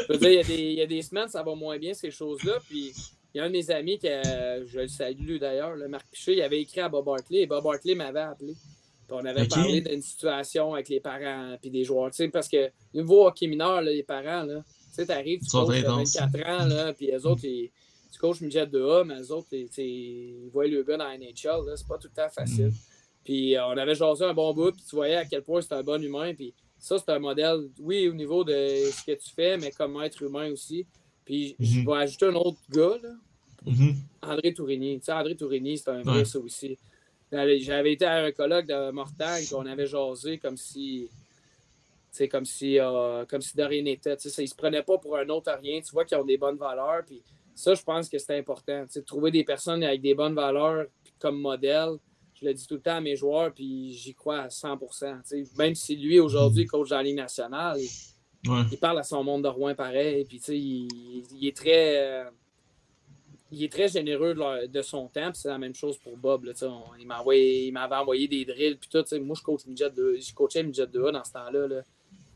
je veux dire, il y, a des, il y a des semaines, ça va moins bien, ces choses-là. Puis, il y a un de mes amis, que, euh, je le salue d'ailleurs, le Marc Piché, il avait écrit à Bob Barkley et Bob Barkley m'avait appelé. Puis on avait parlé d'une situation avec les parents puis des joueurs. Parce que niveau hockey mineur, là, les parents, là, tu sais, t'arrives, tu coaches à intenses. 24 ans, là, puis les autres, ils- tu coaches midget de A, mais les autres, ils, ils voient le gars dans la NHL, c'est pas tout le temps facile. Mm. Puis euh, on avait jasé un bon bout, puis tu voyais à quel point c'est un bon humain. Puis ça, c'est un modèle, oui, au niveau de ce que tu fais, mais comme être humain aussi. Puis je Mhm. vais ajouter un autre gars, là, Mhm. André Tourigny. Tu sais, André Tourigny, c'est un vrai, Ouais. ça aussi. J'avais été à un colloque de Mortagne, puis on avait jasé comme si. comme si, euh, comme si de rien n'était. Tu sais, Ils ne se prenaient pas pour un autre à rien. Tu vois qu'ils ont des bonnes valeurs. Puis ça, je pense que c'est important. Tu sais, trouver des personnes avec des bonnes valeurs comme modèle. Je le dis tout le temps à mes joueurs, puis j'y crois à 100 tu sais. Même si lui, aujourd'hui, coach dans la Ligue nationale, Il parle à son monde de Rouen pareil. Puis, il, il est très. euh, il est très généreux de, son temps, c'est la même chose pour Bob. Là, on- il m'avait envoyé des drills, puis tout. Moi, je coach midget de, je coachais midget 2A dans ce temps-là. là.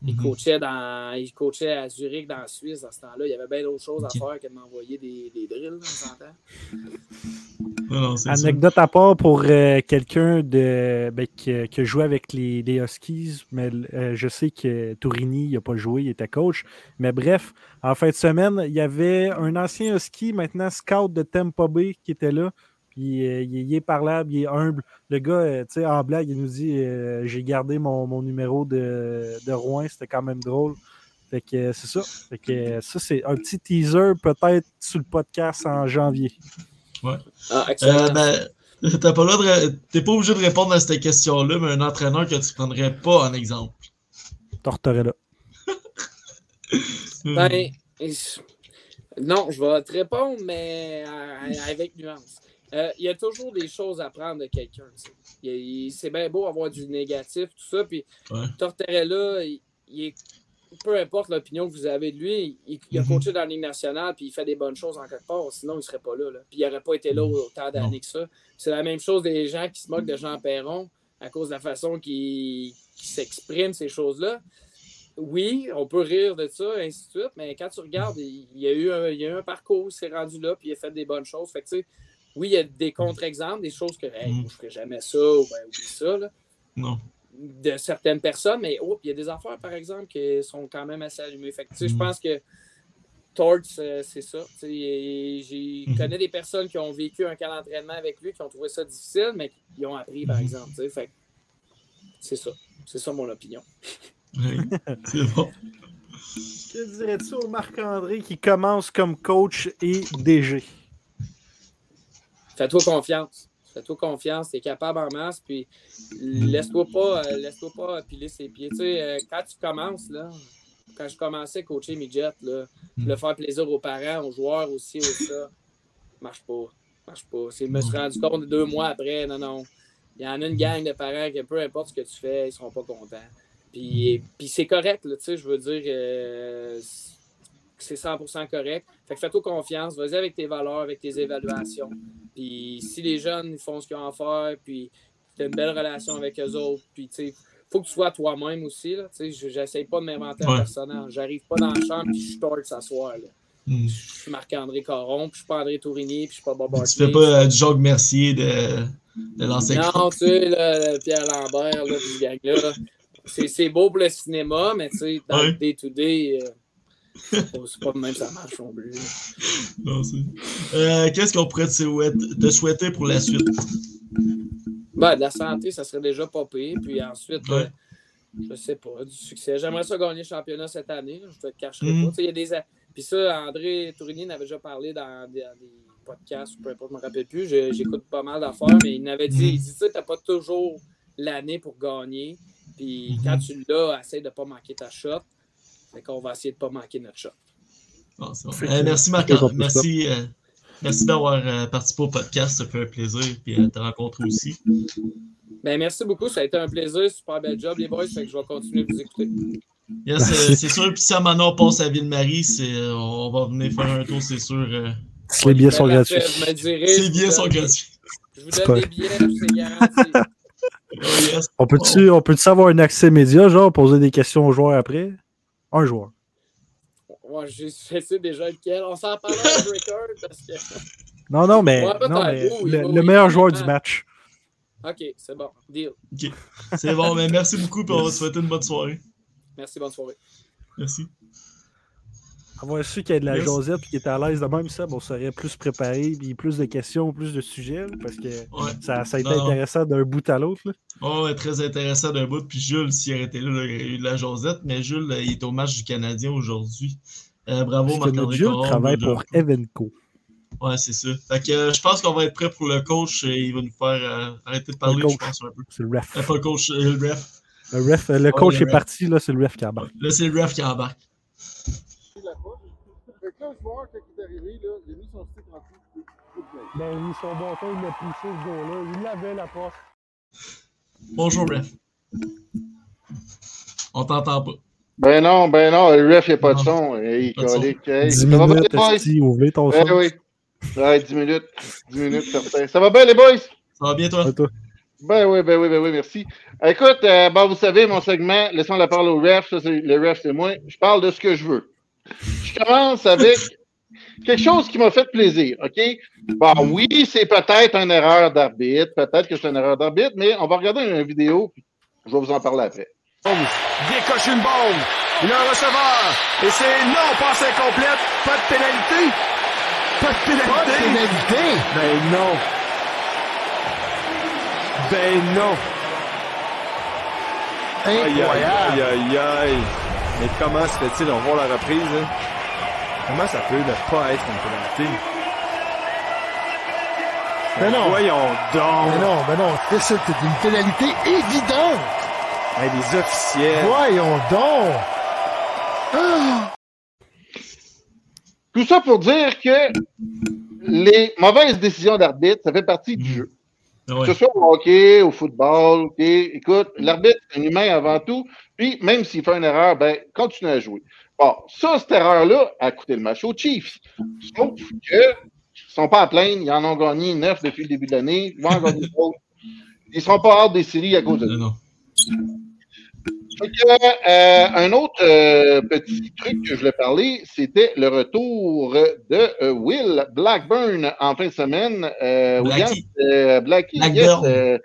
Il, Mhm. coachait dans, il coachait à Zurich, dans la Suisse, dans ce temps-là. Il y avait bien d'autres choses à faire que de m'envoyer des, des drills, on s'entend. Non, non, c'est ça. Anecdote à part pour euh, quelqu'un de ben, qui, qui a joué avec les, les Huskies, mais euh, je sais que Tourini n'a pas joué, il était coach. Mais bref, en fin de semaine, il y avait un ancien Husky, maintenant scout de Tampa Bay, qui était là. Il, est- il est parlable, il est humble. Le gars, euh, tu sais, en blague, il nous dit euh, J'ai gardé mon, mon numéro de, de Rouen, c'était quand même drôle. Fait que euh, c'est ça. Fait que ça, c'est un petit teaser peut-être sur le podcast en janvier. Ah, excellent. Euh, ben, (laughs) pas de... T'es pas obligé de répondre à cette question-là, mais un entraîneur que tu prendrais pas en exemple. Tortorella. (laughs) Ben, non, je vais te répondre, mais avec nuance. Euh, il y a toujours des choses à prendre de quelqu'un. C'est bien beau avoir du négatif, tout ça. Puis Ouais. Tortorella, il, il est- peu importe l'opinion que vous avez de lui, il, il a Mhm. coaché dans la Ligue nationale, puis il fait des bonnes choses en quelque part. Sinon, il ne serait pas là. là. Puis il n'aurait pas été là autant d'années que ça. C'est la même chose des gens qui se moquent de Jean Perron à cause de la façon qu'il s'exprime ces choses-là. Oui, on peut rire de ça, ainsi de suite, mais quand tu regardes, il, il y a eu un, il y a eu un parcours, il s'est rendu là, puis il a fait des bonnes choses. Fait que, tu sais, oui, il y a des contre-exemples, des choses que hey, Mm. moi, je ne ferais jamais ça, ou ben, oublie ça, là, Non. de certaines personnes, mais oh, il y a des affaires, par exemple, qui sont quand même assez allumées. Fait que, tu sais, je Mm. pense que Torts, euh, c'est ça. Tu sais, et J'ai Mhm. connais des personnes qui ont vécu un camp d'entraînement avec lui, qui ont trouvé ça difficile, mais qui ont appris, par Mhm. exemple. tu sais. Fait que c'est ça. C'est ça mon opinion. (laughs) Ouais. C'est bon. Que dirais-tu au Marc-André qui commence comme coach et DG? Fais-toi confiance. Fais-toi confiance, t'es capable en masse, puis laisse-toi pas, euh, laisse-toi pas piler ses pieds. Tu sais, euh, quand tu commences, là, quand je commençais à coacher midget, là, Mm. le faire plaisir aux parents, aux joueurs aussi, aussi ça, marche pas. Marche pas. Je me suis rendu compte deux mois après, non, non. Il y en a une gang de parents que peu importe ce que tu fais, ils seront pas contents. Puis, puis c'est correct, tu sais, je veux dire, euh, c'est 100% correct. Fait que fais-toi confiance, vas-y avec tes valeurs, avec tes évaluations. Puis si les jeunes ils font ce qu'ils ont à faire, puis tu as une belle relation avec eux autres, puis tu sais, faut que tu sois toi-même aussi. Là, tu sais, je- j'essaie pas de m'inventer un Ouais. personnage. J'arrive pas dans la chambre puis je start s'asseoir. là. Mm. Je suis Marc-André Caron, puis je suis pas André Tourigny, puis je suis pas Bob Tu Hartley. fais pas euh, du Jacques Mercier de, de l'ancien Non, tu sais, là, Pierre Lambert, là, gang-là, c'est c'est beau pour le cinéma, mais tu sais, dans Ouais. le day-to-day, euh, c'est pas- c'est pas de même ça marche non plus. Non, c'est- Euh, Qu'est-ce qu'on pourrait te souhaiter, te souhaiter pour la suite? Ben, de la santé, ça serait déjà pas pire. Puis ensuite, Ouais. euh, je sais pas, du succès. J'aimerais ça gagner le championnat cette année. là. Je te le cacherai Mhm. pas. Il y a des... Puis ça, André Tourigny en avait déjà parlé dans des, podcasts, ou peu importe, je me rappelle plus. Je- J'écoute pas mal d'affaires, mais il m'avait dit, il dit, tu sais, t'as pas toujours l'année pour gagner. Puis Mhm. quand tu l'as, essaie de pas manquer ta shot. Fait qu'on va essayer de pas manquer notre shot. Bon, bon. Euh, merci Marc. Merci, euh, merci d'avoir euh, participé au podcast. Ça fait un plaisir. Puis euh, te rencontrer aussi. Ben, merci beaucoup. Ça a été un plaisir. Super bel job, les boys. Fait que je vais continuer de vous écouter. Yes, c'est sûr. Puis si à Manon passe à Ville-Marie, c'est, on va venir faire un tour, c'est sûr. euh, Si les billets sont gratuits. vous billets sont gratuits. Je vous C'est donne des billets, c'est garanti. Oh, yes. On peut-tu on peut avoir un accès média, genre, poser des questions aux joueurs après? Un joueur. Ouais, je (laughs) je sais déjà lequel. On s'en parle en record parce que. (laughs) Non, non, mais, Ouais, non, mais le, meilleur joueur du match. Ok, c'est bon. Deal. C'est bon, mais merci beaucoup. Puis on va te souhaiter une bonne soirée. Merci, bonne soirée. Merci. Avoir su qu'il y a de la. Josette et qu'il était à l'aise de même, ça, on serait plus préparé, puis plus de questions, plus de sujets, là, parce que Ouais. ça, ça a été Non, intéressant d'un bout à l'autre. Oh, ouais, très intéressant d'un bout. Puis Jules, s'il aurait été là, il aurait eu de la Josette. Mais Jules, euh, il est au match du Canadien aujourd'hui. Euh, bravo, Marc-André Jules travaille de- pour Evenco. Ouais, c'est ça. Fait que euh, je pense qu'on va être prêt pour le coach et il va nous faire euh, arrêter de parler, je pense, un peu. C'est le ref. Pas le coach, le ref. Le, ref, le coach le est ref. parti, là, c'est le ref qui embarque. Là, c'est le ref qui embarque. Joueur, quand il est arrivé, là, il a mis son stick en dessous. Ben, il son bâton, il a poussé ce gars-là. Il l'avait la porte. Bonjour, ref. On t'entend pas. Ben non, ben non, le ref, il n'y a pas de Non. son. Hey, de son. colique, hey. 10 Ça va bien, minutes, les boys? ouvrez ton son. oui. Ouais, 10 minutes. 10 minutes, certain. Ça va bien, les boys? Ça va bien, toi? Ouais, toi. Ben oui, ben oui, ben oui, merci. Écoute, euh, bon, vous savez, mon segment, laissons la parole au ref. Ça, c'est, le ref, c'est moi. Je parle de ce que je veux. Je commence avec quelque chose qui m'a fait plaisir, OK? Bon, oui, c'est peut-être une erreur d'arbitre. Peut-être que c'est une erreur d'arbitre, mais on va regarder une vidéo, puis je vais vous en parler après. décoche une bombe. Il a un receveur. Et c'est non, passe incomplète. Pas de pénalité. Pas de pénalité. Ben non. Ben non. Aïe, aïe, aïe, aïe, aïe. Mais comment se fait-il, on voit la reprise, là. Comment ça peut ne pas être une pénalité? Ben non. Voyons donc. Ben non, ben non. C'est une pénalité évidente. Les officiels. Voyons donc. Tout ça pour dire que les mauvaises décisions d'arbitre, ça fait partie du Mhm. jeu. Ah Que ce soit au hockey, au football, ok, écoute, l'arbitre, c'est un humain avant tout. Puis, même s'il fait une erreur, ben, continue à jouer. Bon, ça, cette erreur-là a coûté le match aux Chiefs. Sauf que, ils sont pas à plaindre, ils en ont gagné neuf depuis le début de l'année, ils vont en gagner d'autres. Ils seront pas hors des séries à cause de ça. Non, non. Euh, un autre euh, petit truc que je voulais parler, c'était le retour de euh, Will Blackburn en fin de semaine. William, Blackie. Blackie, yes,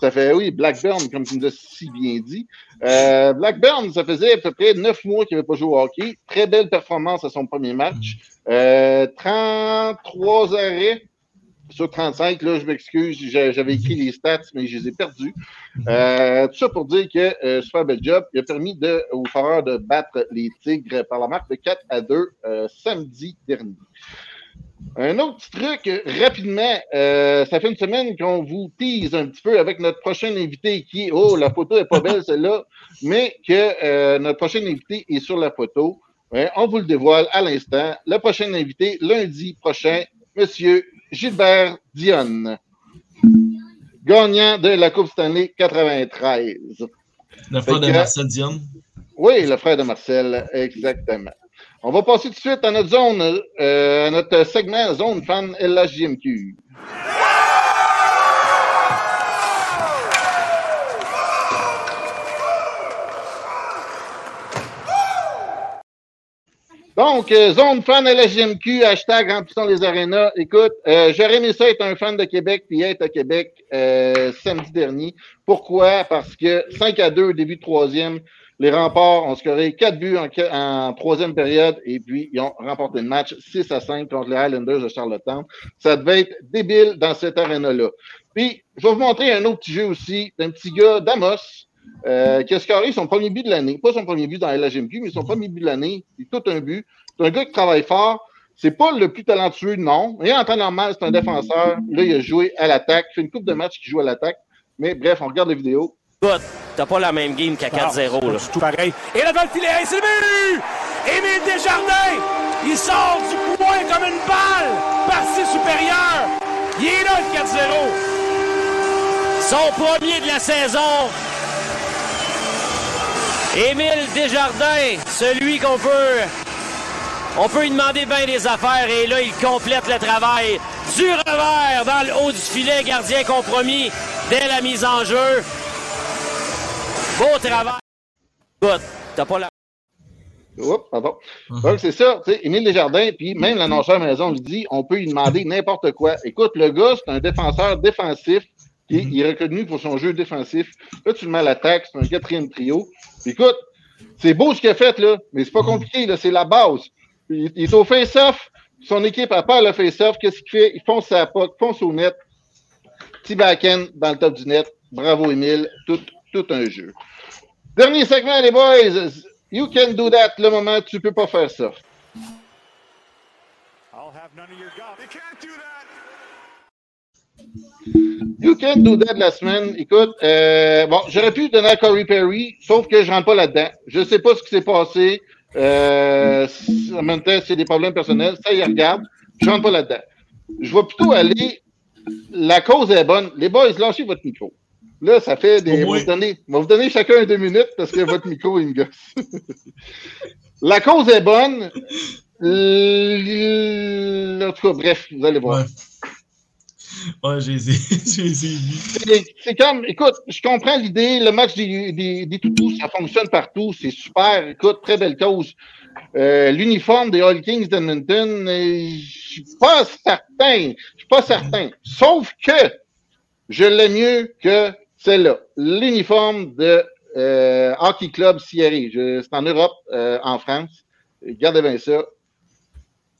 ça fait, oui, Blackburn, comme tu nous as si bien dit. Euh, Blackburn, ça faisait à peu près neuf mois qu'il n'avait pas joué au hockey. Très belle performance à son premier match. Euh, 33 arrêts sur 35. Là, je m'excuse, j'a- j'avais écrit les stats, mais je les ai perdus. Euh, tout ça pour dire que euh, super bel job. Il a permis de, aux Foreurs de battre les Tigres par la marque de 4 à 2 euh, samedi dernier. Un autre petit truc, rapidement, euh, ça fait une semaine qu'on vous tease un petit peu avec notre prochain invité qui est, oh, la photo est pas belle celle-là, mais que euh, notre prochain invité est sur la photo. Ouais, on vous le dévoile à l'instant. Le prochain invité, lundi prochain, Monsieur Gilbert Dionne, gagnant de la Coupe Stanley 93. Le frère de Marcel Dion. Oui, le frère de Marcel, exactement. On va passer tout de suite à notre zone, euh, à notre segment zone fan LHJMQ. Donc, euh, zone fan LHJMQ, hashtag remplissons les arénas. Écoute, euh, j'aurais aimé ça être un fan de Québec puis être à Québec euh, samedi dernier. Pourquoi? Parce que 5 à 2 au début de troisième, les remparts ont scoré 4 buts en, en troisième période et puis ils ont remporté le match 6 à 5 contre les Highlanders de Charlottetown. Ça devait être débile dans cette aréna-là. Puis, je vais vous montrer un autre petit jeu aussi d'un petit gars d'Amos euh, qui a scoré son premier but de l'année. Pas son premier but dans la LHMQ, mais son premier but de l'année. C'est tout un but. C'est un gars qui travaille fort. C'est pas le plus talentueux, non. Mais en temps normal, c'est un défenseur. Là, il a joué à l'attaque. Il fait une coupe de match qui joue à l'attaque. Mais bref, on regarde la vidéo. Écoute, t'as pas la même game qu'à 4-0. là. C'est tout pareil. Et là, dans le filet, c'est le but! Émile Desjardins! Il sort du coin comme une balle! Partie supérieure! Il est là, le 4-0! Son premier de la saison. Émile Desjardins, celui qu'on peut. On peut lui demander bien des affaires et là, il complète le travail. Du revers dans le haut du filet, gardien compromis dès la mise en jeu. Beau travail. Écoute, t'as pas la. Oups, pardon. Donc, c'est ça, tu sais, Émile Desjardins, puis même l'annonceur maison lui dit, on peut lui demander n'importe quoi. Écoute, le gars, c'est un défenseur défensif, qui il est reconnu pour son jeu défensif. Là, tu le mets à l'attaque, c'est un quatrième trio. Écoute, c'est beau ce qu'il a fait, là, mais c'est pas compliqué, là, c'est la base. Il, il est au face-off, son équipe a peur le face-off, qu'est-ce qu'il fait? Il fonce sa pote, fonce au net, petit back-end dans le top du net. Bravo, Émile, tout, tout un jeu. Dernier segment, les boys. You can do that. Le moment, tu peux pas faire ça. I'll have none of your golf. You can't do that! You can do that la semaine. Écoute, euh, bon, j'aurais pu donner à Corey Perry, sauf que je rentre pas là-dedans. Je sais pas ce qui s'est passé. Euh, en même temps, c'est des problèmes personnels. Ça, il regarde. Je rentre pas là-dedans. Je vais plutôt aller. La cause est bonne. Les boys, lâchez votre micro. Là, ça fait des. Vous donner, je vais vous donner chacun deux minutes parce que votre micro, il me gosse. (laughs) La cause est bonne. L- En tout cas, bref, vous allez voir. Ouais. (laughs) Ouais, j'ai. (laughs) C'est- comme, écoute, je comprends l'idée, le match des, des, des toutous, ça fonctionne partout, c'est super, écoute, très belle cause. Euh, L'uniforme des All Kings d'Edmonton, euh, je suis pas certain, je suis pas certain. Sauf que je l'ai mieux que celle-là. L'uniforme de euh, Hockey Club Sierra. C'est en Europe, euh, en France. Regardez bien ça.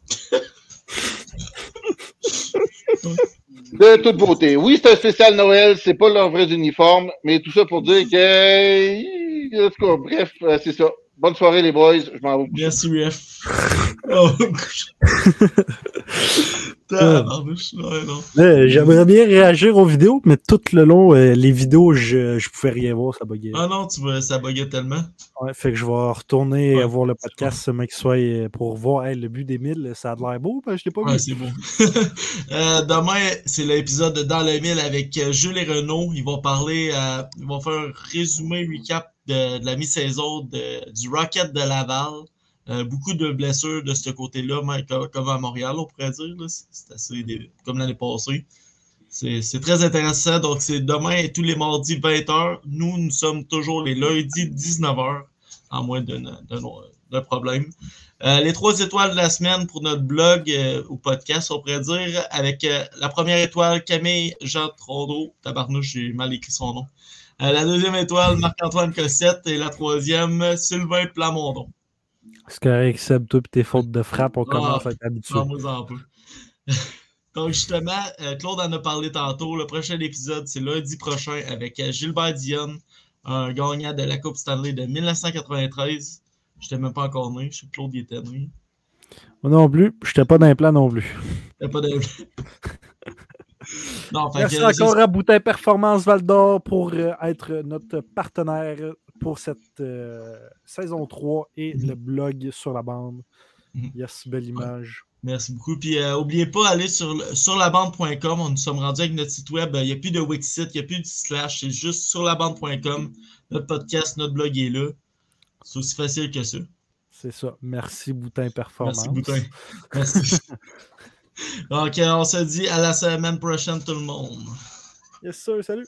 (laughs) De toute beauté. Oui, c'est un spécial Noël, c'est pas leur vrai uniforme, mais tout ça pour dire que. Cas, bref, euh, c'est ça. Bonne soirée, les boys. Je m'en vais. Merci, Ref. (laughs) Oh. (laughs) Euh, J'aimerais bien réagir aux vidéos, mais tout le long, euh, les vidéos, je, je pouvais rien voir, ça buguait. Ah non, tu vois, ça buguait tellement. Ouais, fait que je vais retourner Ouais, voir le podcast, ce mec soit euh, pour voir hey, le but des 1000. Ça a de l'air beau, ben, je l'ai pas Ouais, vu. c'est beau. (laughs) Euh, demain, c'est l'épisode de Dans le mille avec Jules et Renaud. Ils vont parler, euh, ils vont faire un résumé, recap de, la mi-saison du Rocket de Laval. Euh, beaucoup de blessures de ce côté-là, comme, à Montréal, on pourrait dire. C'est assez comme l'année passée. C'est très intéressant. Donc, c'est demain et tous les mardis 20h. Nous, nous sommes toujours les lundis 19h, en moins d'un problème. Euh, les trois étoiles de la semaine pour notre blog euh, ou podcast, on pourrait dire, avec la première étoile, Camille Jean Trondeau. Tabarnouche, j'ai mal écrit son nom. Euh, la deuxième étoile, Marc-Antoine Cossette. Et la troisième, Sylvain Plamondon. C'est correct, Seb, toi, tes fautes de frappe, on Ah, commence à être habitué. En peu. (laughs) Donc, justement, euh, Claude en a parlé tantôt. Le prochain épisode, c'est lundi prochain avec euh, Gilbert Dionne, un gagnant de la Coupe Stanley de 1993. Je n'étais même pas encore né. Je sais que Claude y était né. Moi non plus, j'étais pas dans les plans non plus. Pas de. (laughs) non, Merci encore à Boutin Performance Val d'Or pour euh, être notre partenaire pour cette euh, saison 3 et Mhm. le blog sur la bande. Mhm. Yes, belle image. Merci beaucoup. Puis, euh, n'oubliez pas, aller sur, sur labande.com. On nous sommes rendus avec notre site web. Il n'y a plus de Wixit, il n'y a plus de slash. C'est juste sur labande.com. Notre podcast, notre blog est là. C'est aussi facile que ça. C'est ça. Merci Boutin Performance. Merci, Boutin. (laughs) Merci. OK, on se dit à la semaine prochaine, tout le monde. Yes, sir. Salut.